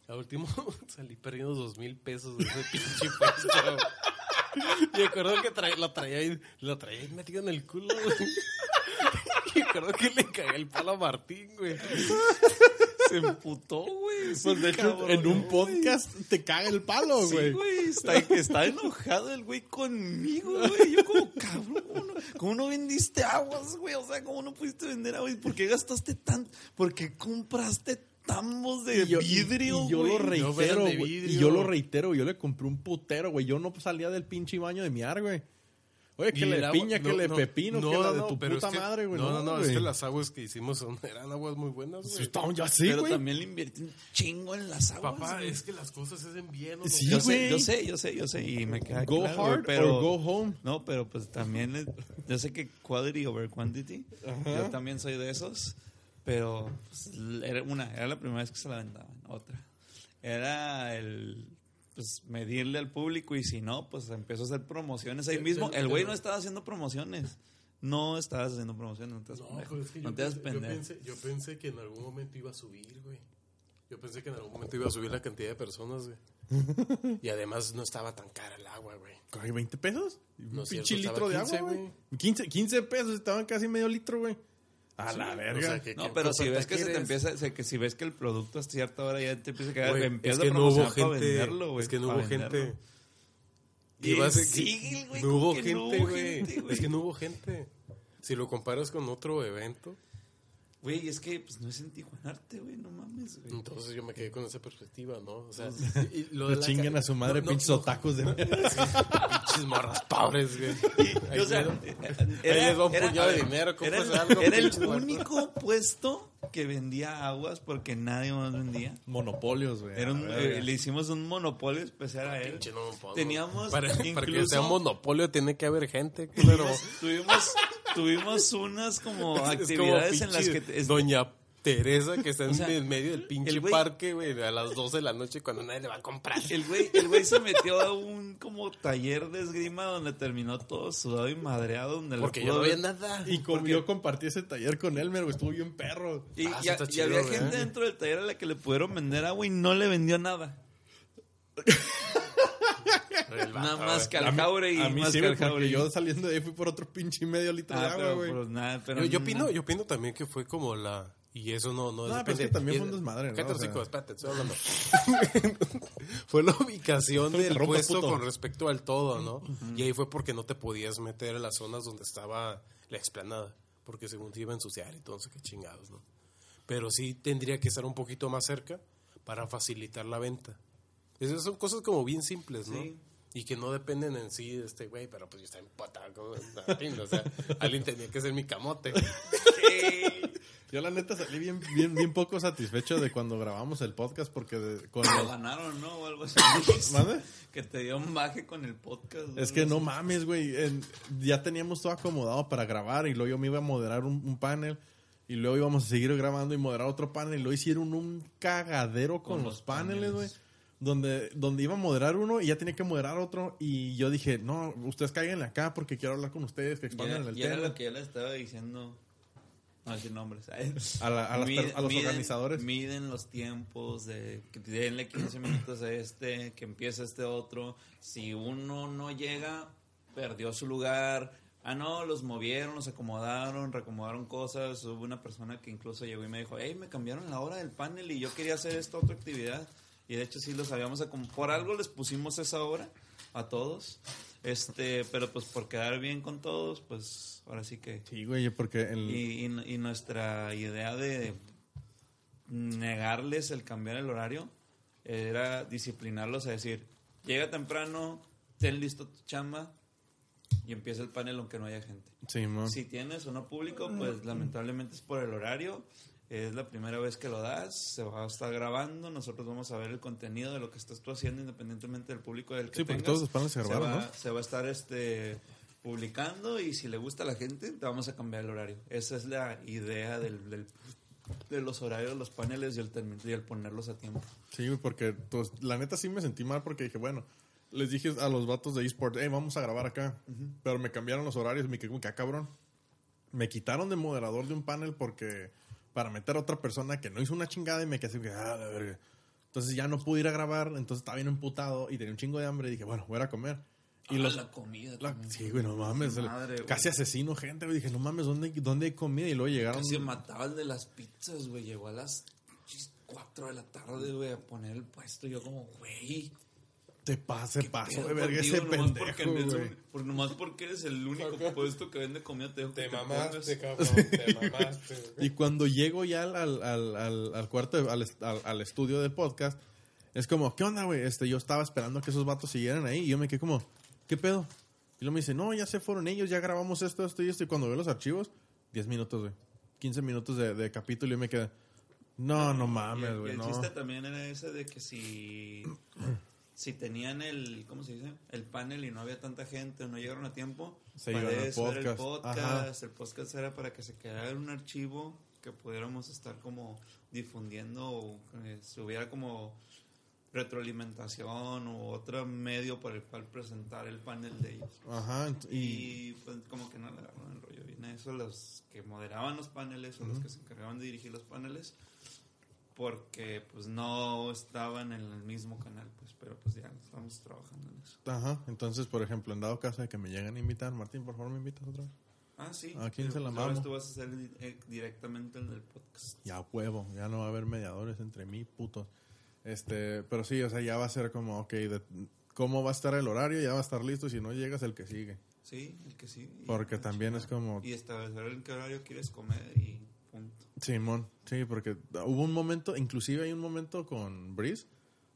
Al último salí perdiendo dos mil pesos de ese pinche puesto. Y me acuerdo que trae- la traía ahí, la traía ahí metida en el culo, güey. Y me acuerdo que le cagué el palo a Martín, güey. Se emputó, güey. Pues de hecho, cabrón, en un güey. podcast te caga el palo, Sí, güey. güey, está, está enojado el güey conmigo, güey. Yo como, cabrón, ¿cómo no, cómo no vendiste aguas, güey? O sea, ¿cómo no pudiste vender aguas? ¿Por qué gastaste tanto? ¿Por qué compraste tambos de Y yo- vidrio, y yo güey? lo reitero, güey. Y yo lo reitero, yo le compré un putero, güey. Yo no salía del pinche baño de miar, güey. Oye, que le piña, que le no, pepino, no, que la de tu puta es que- madre, güey. No, no, no, es que las aguas que hicimos son, eran aguas muy buenas, güey. ya así, Pero también le invertí un chingo en las aguas. Papá, es que las cosas se hacen bien. Sí, yo, güey. sé, yo sé, yo sé, yo sé, y me queda Go hard pero, go home. No, pero pues también, yo sé que quality over quantity, yo también soy de esos, pero pues, era una, era la primera vez que se la vendaban, otra. Era el, pues, medirle al público y si no, pues empezó a hacer promociones ahí mismo. El güey no estaba haciendo promociones, no estabas haciendo promociones, no te das No, pendejo, pues es que no yo, te das pensé, yo, pendejo. pensé, yo pensé que en algún momento iba a subir, güey. Yo pensé que en algún momento iba a subir la cantidad de personas, güey. Y además no estaba tan cara el agua, güey. Ay, ¿20 pesos? No un pinche cierto, litro de agua, 15, güey. 15, 15 pesos, estaban casi medio litro, güey. A Sí, la o verga. sea, que- No, ¿qué pero si ves que se te empieza, o sea, que si ves que el producto a cierta hora ya te empieza a quedar, Güey, es que a no hubo gente. venderlo, güey. es que no hubo gente. Y va a ser que- Sigue, güey, no hubo gente, güey. Es que no hubo gente. Si lo comparas con otro evento, Güey, es que pues no es en Tijuanarte, güey, no mames, güey. entonces yo me quedé con esa perspectiva, ¿no? O sea, y lo de la ca- a su madre, no, no, pinches no, otacos de Pinches morras pobres, güey. Y, o sea, era, les va un era- puñado de dinero, era, el- algo, era el único puesto que vendía aguas porque nadie más vendía. Monopolios, güey. Un- eh, le hicimos un monopolio especial a él. Pinche monopolio. Teníamos para, para que sea monopolio tiene que haber gente, culero. Tuvimos, tuvimos unas como Es como actividades en las que... es- Doña Teresa que está en O sea, el medio del pinche güey- parque, güey, a las 12 de la noche cuando nadie le va a comprar. El güey, el güey se metió a un como taller de esgrima donde terminó todo sudado y madreado. Donde Porque yo no había nada. Y como yo compartí ese taller con Elmer, güey, estuvo bien perro. Y, Ah, y había güey. gente dentro del taller a la que le pudieron vender agua y no le vendió nada. Nada más que al jaure y a mí más sí, que güey, al porque jaure. yo saliendo de ahí fui por otro pinche medio litro de Ah, agua, pero, güey. pues, pero Yo, yo no- opino, yo opino también que fue como la... Y eso no, no, No, depende. pero es que también y- fue un desmadre, ¿no? Cállate, O espérate, estoy hablando. fue la ubicación del puesto puto. con respecto al todo, ¿no? Y ahí fue porque no te podías meter en las zonas donde estaba la explanada. Porque según te iba a ensuciar y todo, no sé qué chingados, ¿no? Pero sí tendría que estar un poquito más cerca para facilitar la venta. Esas son cosas como bien simples, ¿no? Sí. Y que no dependen en sí de este güey, pero pues yo estaba en pataco, o sea, alguien tenía que ser mi camote. Yo la neta salí bien, bien, bien poco satisfecho de cuando grabamos el podcast porque de- con ganaron, ¿no? O algo así. ¿Mande? que te dio un baje con el podcast. Es que no mames, güey. en- Ya teníamos todo acomodado para grabar y luego yo me iba a moderar un, un panel y luego íbamos a seguir grabando y moderar otro panel y luego hicieron un cagadero con, Con los los paneles, güey. Donde, donde iba a moderar uno y ya tenía que moderar otro y yo dije, no, ustedes caigan acá porque quiero hablar con ustedes, que expandan era, el y era tema. lo que yo le estaba diciendo. No decir nombres. A, la- a las per- a los Miden- organizadores. Miden los tiempos de que denle 15 minutos a este, que empiece este otro. Si uno no llega, perdió su lugar. Ah, no, los movieron, los acomodaron, reacomodaron cosas. Hubo una persona que incluso llegó y me dijo, hey, me cambiaron la hora del panel y yo quería hacer esta otra actividad. Y de hecho sí los habíamos Por algo les pusimos esa hora a todos. Este, pero pues por quedar bien con todos, pues ahora sí que... Sí, güey, porque el, Y, y- y nuestra idea de negarles el cambiar el horario era disciplinarlos a decir, llega temprano, ten listo tu chamba y empieza el panel aunque no haya gente. sí. Si tienes o no público, pues lamentablemente es por el horario. Es la primera vez que lo das, se va a estar grabando, nosotros vamos a ver el contenido de lo que estás tú haciendo independientemente del público del que Sí, porque tengas. todos los paneles se grabaron, va, ¿no? se va a estar este publicando y si le gusta a la gente, te vamos a cambiar el horario. Esa es la idea del, del- de los horarios los paneles y el, y el ponerlos a tiempo. Sí, porque pues, la neta sí me sentí mal porque dije, bueno, les dije a los vatos de eSport, hey, vamos a grabar acá. Pero me cambiaron los horarios, me quedé como que, ah, cabrón. Me quitaron de moderador de un panel porque para meter a otra persona que no hizo una chingada y me quedé así, que, ah, la verga. Entonces ya no pude ir a grabar, entonces estaba bien emputado y tenía un chingo de hambre y dije, bueno, voy a comer. Y Ah, los, la comida. la- también. sí, güey, no mames. Güey. casi asesino gente, güey. Dije, no mames, ¿dónde, dónde hay comida? Y luego llegaron. Casi mataba el de las pizzas, güey. Llegó a las 4 de la tarde, güey, a poner el puesto. Yo como, güey. Te pase, ¿qué paso de verga ese Nomás porque pendejo, eres güey. un- por- nomás porque eres el único puesto que vende comida, te dejo que Te te mamaste, pongas. cabrón, te mamaste. Y cuando llego ya al, al, al, al- al cuarto, de- al, al, al estudio del podcast, es como, ¿qué onda, güey? Este, yo estaba esperando que esos vatos siguieran ahí y yo me quedé como, ¿qué pedo? Y luego me dice, no, ya se fueron ellos, ya grabamos esto, esto y esto. Y cuando veo los archivos, 10 minutos, güey. 15 minutos de, de capítulo y yo me quedé, no, no mames, el- güey, el no. chiste también era ese de que si, si tenían el, ¿cómo se dice? El panel y no había tanta gente o no llegaron a tiempo, Se para eso era el podcast. El podcast era para que se quedara en un archivo que pudiéramos estar como difundiendo o que se hubiera como retroalimentación u otro medio por el cual presentar el panel de ellos. Ajá, y... Y pues como que no le agarraron el rollo bien a eso los que moderaban los paneles o los que se encargaban de dirigir los paneles porque pues no estaban en el mismo canal pues pero pues ya estamos trabajando en eso Ajá, entonces, por ejemplo, en dado caso de que me lleguen a invitar, Martín, por favor, me invitas otra vez. ah sí ¿A quién se la pues, mamo? tú vas a ser eh, directamente el del podcast Ya huevo, ya no va a haber mediadores entre mí, putos. Este, pero sí, o sea, ya va a ser como, ok, de- ¿cómo va a estar el horario? Ya va a estar listo si no llegas, el que sigue. sí el que y Porque también es como, y establecer en qué horario quieres comer y punto Simón, sí, porque hubo un momento, inclusive hay un momento con Breeze,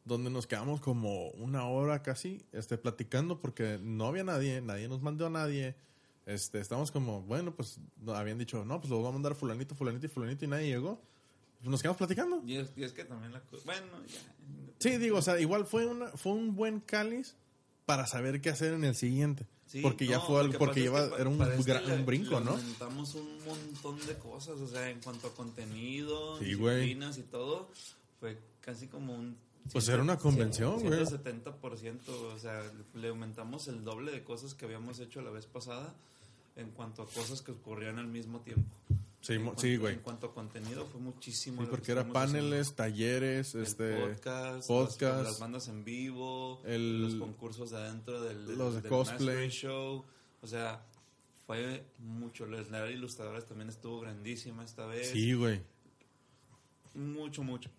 donde nos quedamos como una hora casi, este, platicando porque no había nadie, nadie nos mandó a nadie. Este, estamos como, bueno, pues habían dicho, no, pues lo vamos a mandar fulanito, fulanito y fulanito y nadie llegó. nos quedamos platicando. Y es, y es que también la... Bueno, ya. Sí, digo, o sea, igual fue, una, fue un buen cáliz para saber qué hacer en el siguiente. Sí, porque ya fue, lo al- que porque es lleva, que era un, este un brinco, le ¿no? aumentamos un montón de cosas, o sea, en cuanto a contenido, Sí, disciplinas y todo, fue casi como un... Pues era una convención, güey. 170%, o sea, le aumentamos el doble de cosas que habíamos hecho la vez pasada en cuanto a cosas que ocurrían al mismo tiempo. Sí, En cuanto- sí, güey. En cuanto a contenido fue muchísimo. Sí, porque era estuvimos haciendo. paneles, talleres, El este, podcast, podcast, Las, las bandas en vivo, el- los concursos de adentro del, del- los de del cosplay. Show. O sea, fue mucho. La la de ilustradores también estuvo grandísima esta vez. sí, güey. Mucho, mucho.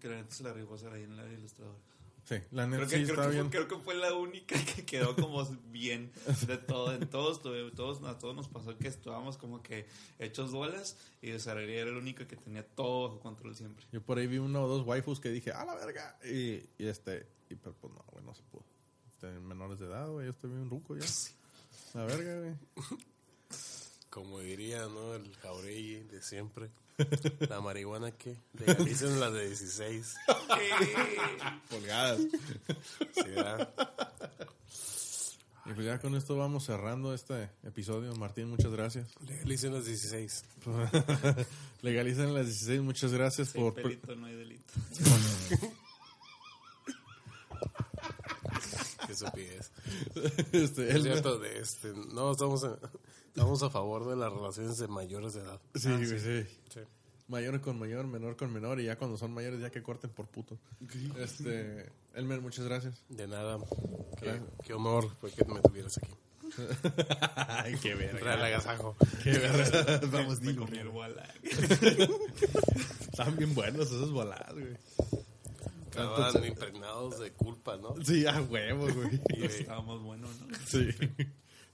Que la neta se la rifó hacer ahí en la de ilustradores. Sí, la Creo neta que, sí creo, está que bien. fue, creo que fue la única que quedó como bien de todo. En todos, todos, a todos nos pasó que estábamos como que hechos bolas y Desarrollar era el único que tenía todo bajo control siempre. Yo por ahí vi uno o dos waifus que dije, ¡a la verga! Y, y este, y pero pues no, güey, no se pudo. Este, menores de edad, güey, yo estoy bien ruco ya. La verga, güey. Como diría, ¿no? El Jauregui de siempre. La marihuana que legalicen las de 16. Colgadas. Sí, ¿verdad? Y pues ya con esto vamos cerrando este episodio. Martín, muchas gracias. Legalicen las 16. Legalicen las 16, muchas gracias Sin por... pelito no hay delito. Qué estupidez. este, Es cierto, de este, no, estamos, en- estamos a favor de las relaciones de mayores de edad. Sí, güey, sí. Sí. Mayor con mayor, menor con menor, y ya cuando son mayores ya que corten por puto. Este, Elmer, muchas gracias. De nada. Qué, qué honor fue que me tuvieras aquí. Ay, qué Real agasajo. Vamos, Me digo. comí el bola. Están bien buenos esos volados, güey. Estaban impregnados de culpa, ¿no? Sí, a huevo, güey. Y, Estábamos buenos, ¿no? Sí.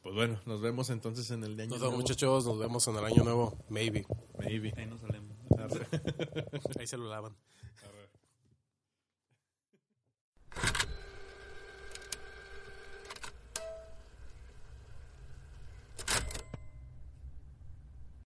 Pues bueno, nos vemos entonces en el de año nos nuevo. muchachos, nos vemos en el año nuevo. Maybe. Maybe. Ahí nos salemos. Ahí se lo lavan. Arre.